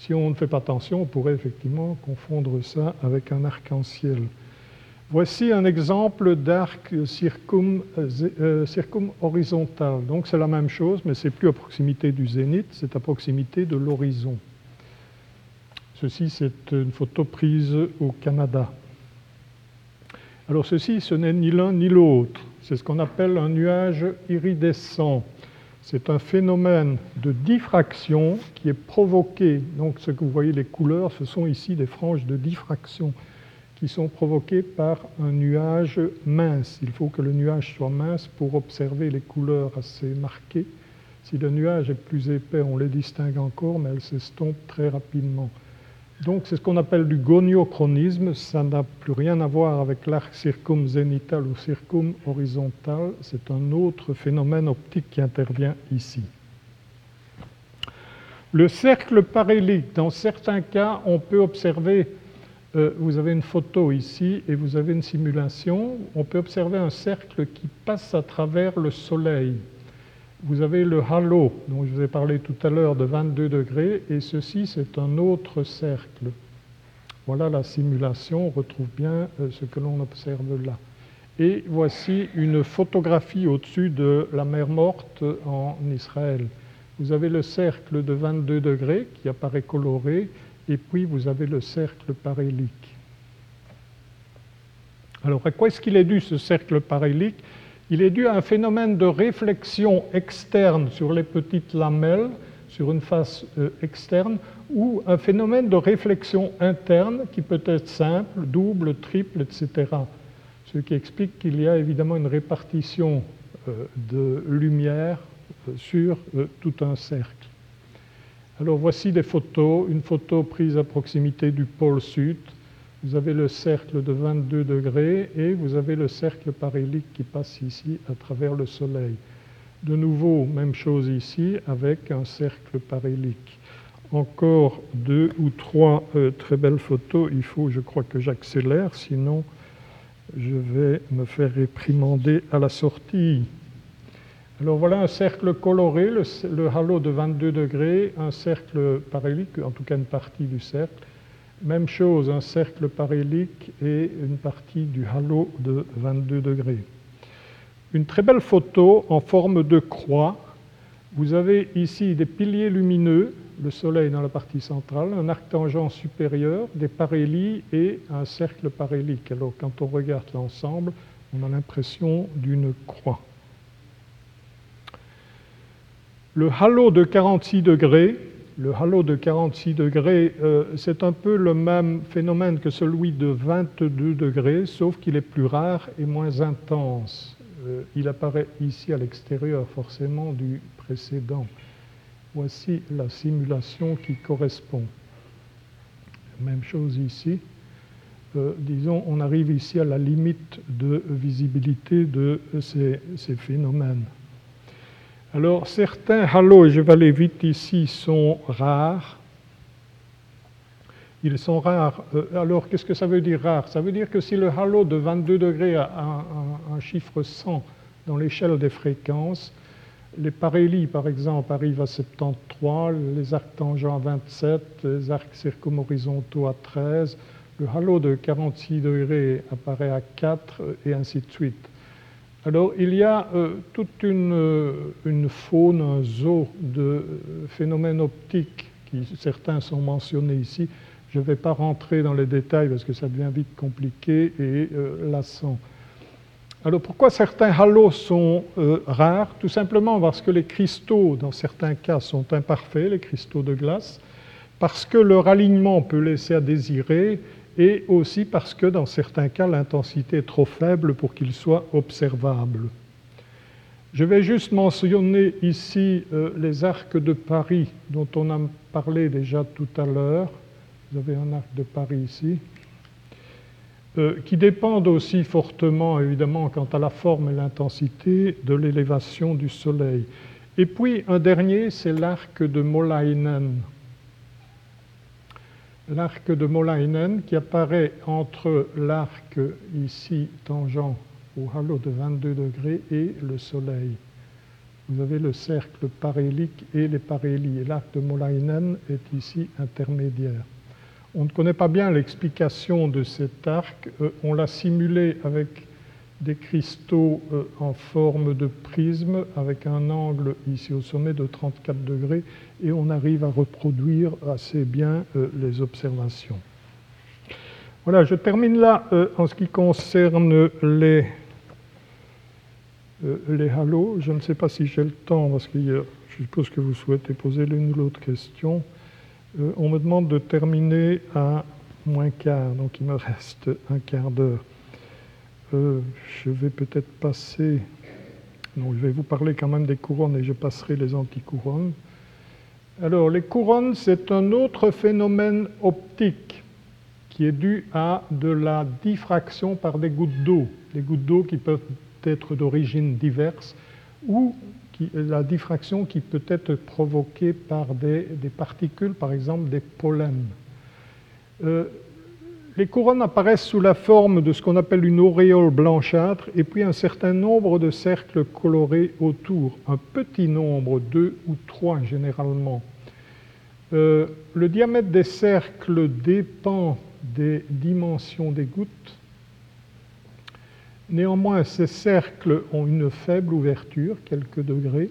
Si on ne fait pas attention, on pourrait effectivement confondre ça avec un arc-en-ciel. Voici un exemple d'arc circum, euh, horizontal. Donc c'est la même chose, mais c'est plus à proximité du zénith, c'est à proximité de l'horizon. Ceci, c'est une photo prise au Canada. Alors ceci, ce n'est ni l'un ni l'autre. C'est ce qu'on appelle un nuage iridescent. C'est un phénomène de diffraction qui est provoqué. Donc, ce que vous voyez, les couleurs, ce sont ici des franges de diffraction qui sont provoquées par un nuage mince. Il faut que le nuage soit mince pour observer les couleurs assez marquées. Si le nuage est plus épais, on les distingue encore, mais elles s'estompent très rapidement. Donc c'est ce qu'on appelle du goniochronisme, ça n'a plus rien à voir avec l'arc circumzénital ou circumhorizontal, c'est un autre phénomène optique qui intervient ici. Le cercle parélique, dans certains cas, on peut observer, euh, vous avez une photo ici et vous avez une simulation, on peut observer un cercle qui passe à travers le Soleil. Vous avez le halo dont je vous ai parlé tout à l'heure de 22 degrés et ceci c'est un autre cercle. Voilà la simulation, on retrouve bien euh, ce que l'on observe là. Et voici une photographie au-dessus de la mer Morte en Israël. Vous avez le cercle de 22 degrés qui apparaît coloré et puis vous avez le cercle parélique. Alors à quoi est-ce qu'il est dû ce cercle parélique? Il est dû à un phénomène de réflexion externe sur les petites lamelles, sur une face euh, externe, ou un phénomène de réflexion interne qui peut être simple, double, triple, etc. Ce qui explique qu'il y a évidemment une répartition euh, de lumière euh, sur tout un cercle. Alors voici des photos, une photo prise à proximité du pôle sud, vous avez le cercle de 22 degrés et vous avez le cercle parélique qui passe ici à travers le Soleil. De nouveau, même chose ici avec un cercle parélique. Encore deux ou trois euh, très belles photos. Il faut, je crois que j'accélère, sinon je vais me faire réprimander à la sortie. Alors voilà un cercle coloré, le, halo de 22 degrés, un cercle parélique, en tout cas une partie du cercle. Même chose, un cercle parélique et une partie du halo de 22 degrés. Une très belle photo en forme de croix. Vous avez ici des piliers lumineux le Soleil dans la partie centrale, un arc tangent supérieur, des parélies et un cercle parélique. Alors quand on regarde l'ensemble, on a l'impression d'une croix. Le halo de 46 degrés, le halo de 46 degrés, euh, c'est un peu le même phénomène que celui de 22 degrés, sauf qu'il est plus rare et moins intense. Euh, il apparaît ici à l'extérieur forcément du précédent. Voici la simulation qui correspond. Même chose ici. Euh, disons, on arrive ici à la limite de visibilité de ces, phénomènes. Alors, certains halos, je vais aller vite ici, sont rares. Ils sont rares. Euh, alors, qu'est-ce que ça veut dire rare? Ça veut dire que si le halo de 22 degrés a un chiffre 100 dans l'échelle des fréquences, les parélies, par exemple, arrivent à 73, les arcs tangents à 27, les arcs circumhorizontaux à 13, le halo de 46 degrés apparaît à 4, et ainsi de suite. Alors, il y a euh, toute une, euh, une, faune, un zoo de phénomènes optiques, qui certains sont mentionnés ici. Je ne vais pas rentrer dans les détails parce que ça devient vite compliqué et euh, lassant. Alors pourquoi certains halos sont euh, rares? Tout simplement parce que les cristaux, dans certains cas, sont imparfaits, les cristaux de glace, parce que leur alignement peut laisser à désirer, et aussi parce que dans certains cas, l'intensité est trop faible pour qu'ils soient observables. Je vais juste mentionner ici euh, les arcs de Paris dont on a parlé déjà tout à l'heure. Vous avez un arc de Paris ici. Euh, qui dépendent aussi fortement, évidemment, quant à la forme et l'intensité de l'élévation du Soleil. Et puis un dernier, c'est l'arc de Molainen. L'arc de Molainen qui apparaît entre l'arc ici tangent au halo de 22 degrés et le Soleil. Vous avez le cercle parélique et les parélies. L'arc de Molainen est ici intermédiaire. On ne connaît pas bien l'explication de cet arc. Euh, on l'a simulé avec des cristaux euh, en forme de prisme avec un angle ici au sommet de 34 degrés et on arrive à reproduire assez bien euh, les observations. Voilà, je termine là en ce qui concerne les, les halos. Je ne sais pas si j'ai le temps parce que je suppose que vous souhaitez poser l'une ou l'autre question. Euh, on me demande de terminer à moins quart, donc il me reste un quart d'heure. Je vais peut-être passer. Non, je vais vous parler quand même des couronnes et je passerai les anticouronnes. Alors, les couronnes, c'est un autre phénomène optique qui est dû à de la diffraction par des gouttes d'eau. Des gouttes d'eau qui peuvent être d'origine diverse ou la diffraction qui peut être provoquée par des, particules, par exemple des pollens. Euh, les couronnes apparaissent sous la forme de ce qu'on appelle une auréole blanchâtre et puis un certain nombre de cercles colorés autour, un petit nombre, deux ou trois généralement. Euh, le diamètre des cercles dépend des dimensions des gouttes Néanmoins, ces cercles ont une faible ouverture, quelques degrés,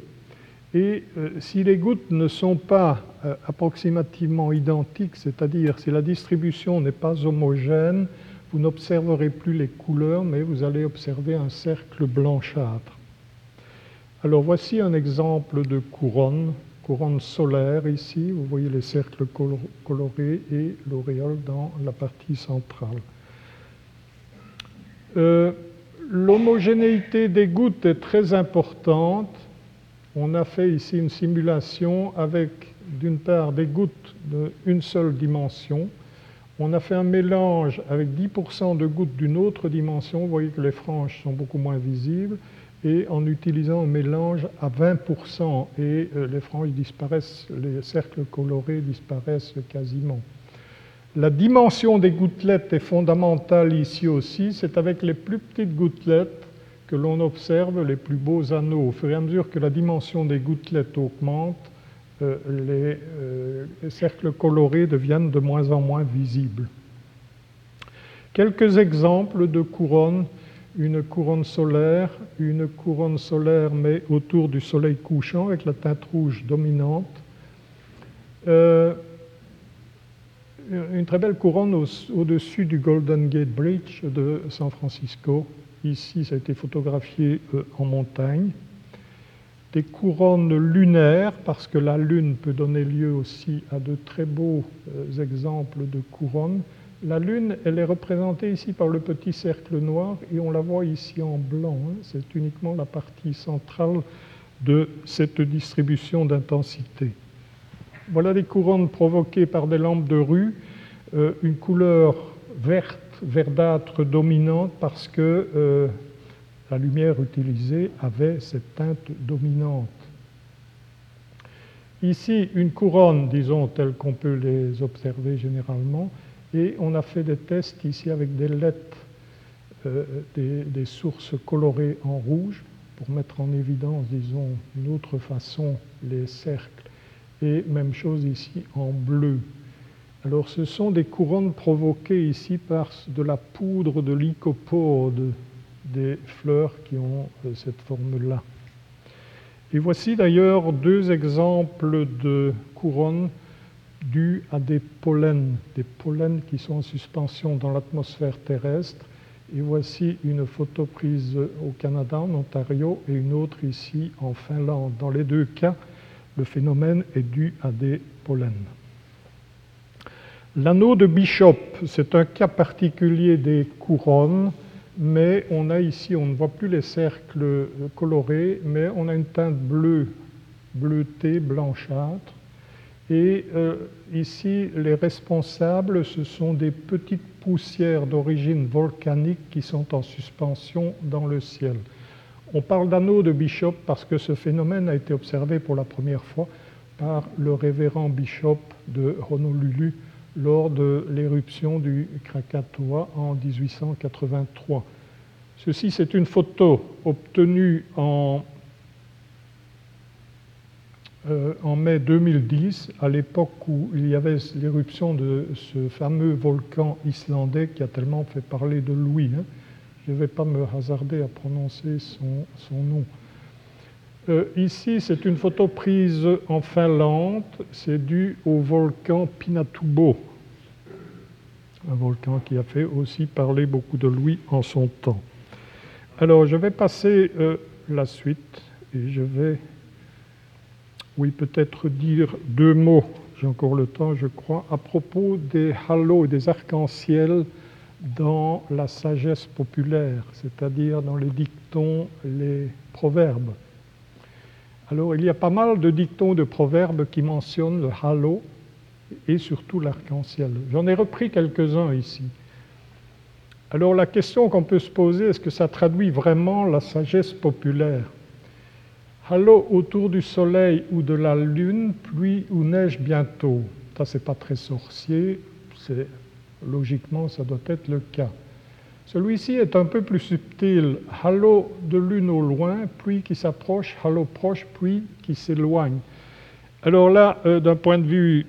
et euh, si les gouttes ne sont pas euh, approximativement identiques, c'est-à-dire si la distribution n'est pas homogène, vous n'observerez plus les couleurs, mais vous allez observer un cercle blanchâtre. Alors voici un exemple de couronne, couronne solaire ici, vous voyez les cercles colorés et l'auréole dans la partie centrale. Euh, L'homogénéité des gouttes est très importante. On a fait ici une simulation avec d'une part des gouttes d'une seule dimension. On a fait un mélange avec 10% de gouttes d'une autre dimension. Vous voyez que les franges sont beaucoup moins visibles. Et en utilisant un mélange à 20%, et euh, les franges disparaissent, les cercles colorés disparaissent quasiment. La dimension des gouttelettes est fondamentale ici aussi. C'est avec les plus petites gouttelettes que l'on observe les plus beaux anneaux. Au fur et à mesure que la dimension des gouttelettes augmente, les, cercles colorés deviennent de moins en moins visibles. Quelques exemples de couronnes. Une couronne solaire, une couronne solaire mais autour du soleil couchant avec la teinte rouge dominante. Euh, une très belle couronne au-dessus du Golden Gate Bridge de San Francisco. Ici, ça a été photographié en montagne des couronnes lunaires, parce que la Lune peut donner lieu aussi à de très beaux euh, exemples de couronnes. La Lune, elle est représentée ici par le petit cercle noir et on la voit ici en blanc. Hein. C'est uniquement la partie centrale de cette distribution d'intensité. Voilà des couronnes provoquées par des lampes de rue, euh, une couleur verte, verdâtre dominante parce que euh, la lumière utilisée avait cette teinte dominante. Ici, une couronne, disons, telle qu'on peut les observer généralement, et on a fait des tests ici avec des lettres, euh, des, sources colorées en rouge, pour mettre en évidence, disons, d'une autre façon les cercles, et même chose ici en bleu. Alors ce sont des couronnes provoquées ici par de la poudre de lycopode, des fleurs qui ont euh, cette forme-là. Et voici d'ailleurs deux exemples de couronnes dues à des pollens, des pollens qui sont en suspension dans l'atmosphère terrestre. Et voici une photo prise au Canada, en Ontario, et une autre ici en Finlande. Dans les deux cas, le phénomène est dû à des pollens. L'anneau de Bishop, c'est un cas particulier des couronnes mais on a ici, on ne voit plus les cercles euh, colorés, mais on a une teinte bleue, bleutée, blanchâtre. Et euh, ici, les responsables, ce sont des petites poussières d'origine volcanique qui sont en suspension dans le ciel. On parle d'anneau de Bishop parce que ce phénomène a été observé pour la première fois par le révérend Bishop de Honolulu lors de l'éruption du Krakatoa en 1883. Ceci, c'est une photo obtenue en, euh, mai 2010, à l'époque où il y avait l'éruption de ce fameux volcan islandais qui a tellement fait parler de lui. Hein. Je ne vais pas me hasarder à prononcer son, nom. Euh, ici, c'est une photo prise en Finlande. C'est dû au volcan Pinatubo, un volcan qui a fait aussi parler beaucoup de lui en son temps. Alors, je vais passer euh, la suite et je vais, oui, peut-être dire deux mots, j'ai encore le temps, je crois, à propos des halos et des arcs-en-ciel dans la sagesse populaire, c'est-à-dire dans les dictons, les proverbes. Alors, il y a pas mal de dictons de proverbes qui mentionnent le halo et surtout l'arc-en-ciel. J'en ai repris quelques-uns ici. Alors la question qu'on peut se poser, est-ce que ça traduit vraiment la sagesse populaire? Halo autour du soleil ou de la lune, pluie ou neige bientôt? Ça, c'est pas très sorcier, logiquement, ça doit être le cas. Celui-ci est un peu plus subtil. Halo de lune au loin, pluie qui s'approche, halo proche, pluie qui s'éloigne. Alors là, euh, d'un point de vue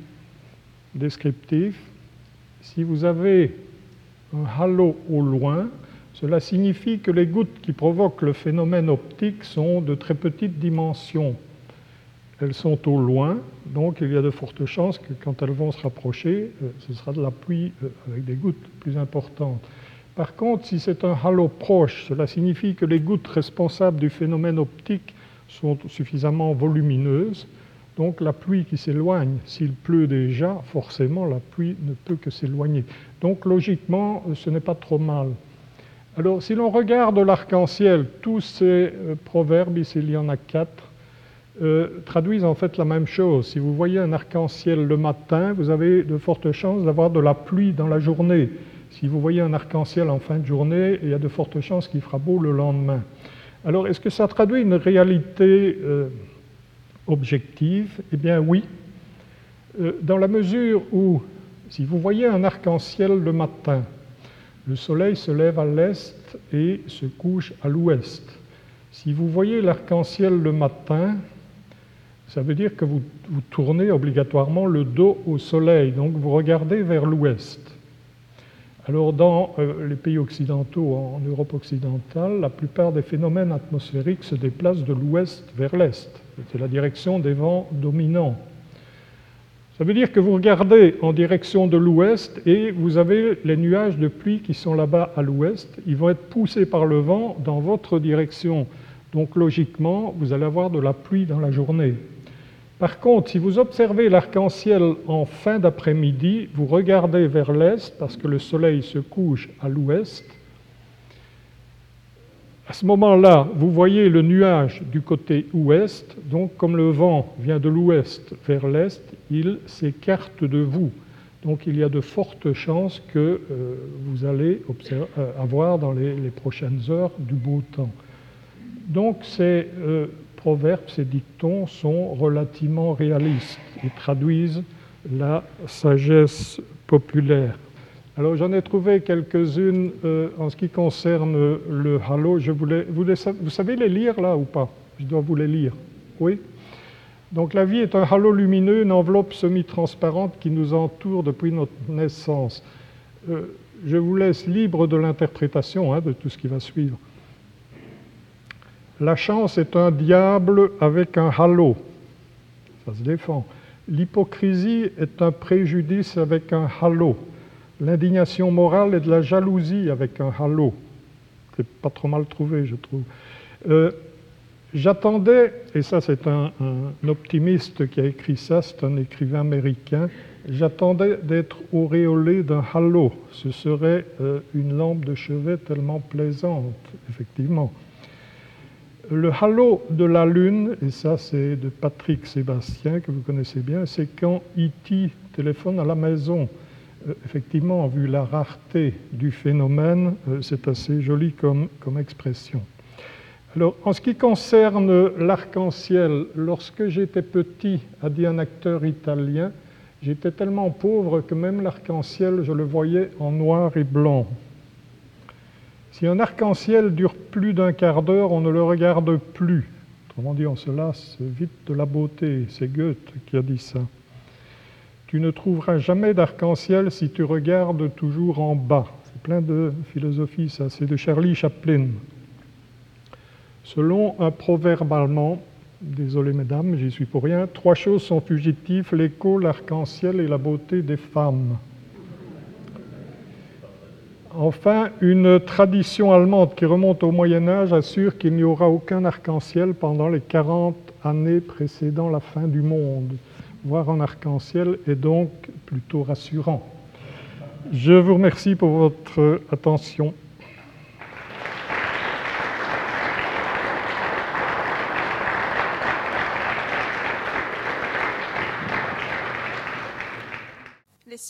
descriptif, si vous avez un halo au loin, cela signifie que les gouttes qui provoquent le phénomène optique sont de très petites dimensions. Elles sont au loin, donc il y a de fortes chances que quand elles vont se rapprocher, euh, ce sera de la pluie euh, avec des gouttes plus importantes. Par contre, si c'est un halo proche, cela signifie que les gouttes responsables du phénomène optique sont suffisamment volumineuses. Donc la pluie qui s'éloigne, s'il pleut déjà, forcément la pluie ne peut que s'éloigner. Donc logiquement, ce n'est pas trop mal. Alors si l'on regarde l'arc-en-ciel, tous ces euh, proverbes, ici il y en a quatre, euh, traduisent en fait la même chose. Si vous voyez un arc-en-ciel le matin, vous avez de fortes chances d'avoir de la pluie dans la journée. Si vous voyez un arc-en-ciel en fin de journée, il y a de fortes chances qu'il fera beau le lendemain. Alors, est-ce que ça traduit une réalité euh, objective? Eh bien oui, euh, dans la mesure où, si vous voyez un arc-en-ciel le matin, le soleil se lève à l'est et se couche à l'ouest. Si vous voyez l'arc-en-ciel le matin, ça veut dire que vous, tournez obligatoirement le dos au soleil, donc vous regardez vers l'ouest. Alors dans euh, les pays occidentaux, en Europe occidentale, la plupart des phénomènes atmosphériques se déplacent de l'ouest vers l'est. C'est la direction des vents dominants. Ça veut dire que vous regardez en direction de l'ouest et vous avez les nuages de pluie qui sont là-bas à l'ouest. Ils vont être poussés par le vent dans votre direction. Donc logiquement, vous allez avoir de la pluie dans la journée. Par contre, si vous observez l'arc-en-ciel en fin d'après-midi, vous regardez vers l'est parce que le soleil se couche à l'ouest. À ce moment-là, vous voyez le nuage du côté ouest, donc comme le vent vient de l'ouest vers l'est, il s'écarte de vous. Donc il y a de fortes chances que euh, vous allez euh, avoir dans les, prochaines heures du beau temps. Donc c'est euh, proverbes, ces dictons sont relativement réalistes et traduisent la sagesse populaire. Alors j'en ai trouvé quelques-unes euh, en ce qui concerne le halo. Je voulais, vous, vous, savez les lire là ou pas? Je dois vous les lire. Oui Donc la vie est un halo lumineux, une enveloppe semi-transparente qui nous entoure depuis notre naissance. Euh, je vous laisse libre de l'interprétation hein, de tout ce qui va suivre. La chance est un diable avec un halo. Ça se défend. L'hypocrisie est un préjudice avec un halo. L'indignation morale est de la jalousie avec un halo. C'est pas trop mal trouvé, je trouve. Euh, j'attendais, et ça c'est un, optimiste qui a écrit ça, c'est un écrivain américain, j'attendais d'être auréolé d'un halo. Ce serait euh, une lampe de chevet tellement plaisante, effectivement. Le halo de la Lune, et ça c'est de Patrick Sébastien que vous connaissez bien, c'est quand E.T. téléphone à la maison. Euh, effectivement, vu la rareté du phénomène, euh, c'est assez joli comme, comme expression. Alors, en ce qui concerne l'arc-en-ciel, lorsque j'étais petit, a dit un acteur italien, j'étais tellement pauvre que même l'arc-en-ciel, je le voyais en noir et blanc. Si un arc-en-ciel dure plus d'un quart d'heure, on ne le regarde plus. Autrement dit, on se lasse vite de la beauté. C'est Goethe qui a dit ça. Tu ne trouveras jamais d'arc-en-ciel si tu regardes toujours en bas. C'est plein de philosophie, ça. C'est de Charlie Chaplin. Selon un proverbe allemand, désolé mesdames, j'y suis pour rien, trois choses sont fugitives l'écho, l'arc-en-ciel et la beauté des femmes. Enfin, une tradition allemande qui remonte au Moyen Âge assure qu'il n'y aura aucun arc-en-ciel pendant les 40 années précédant la fin du monde. Voir un arc-en-ciel est donc plutôt rassurant. Je vous remercie pour votre attention.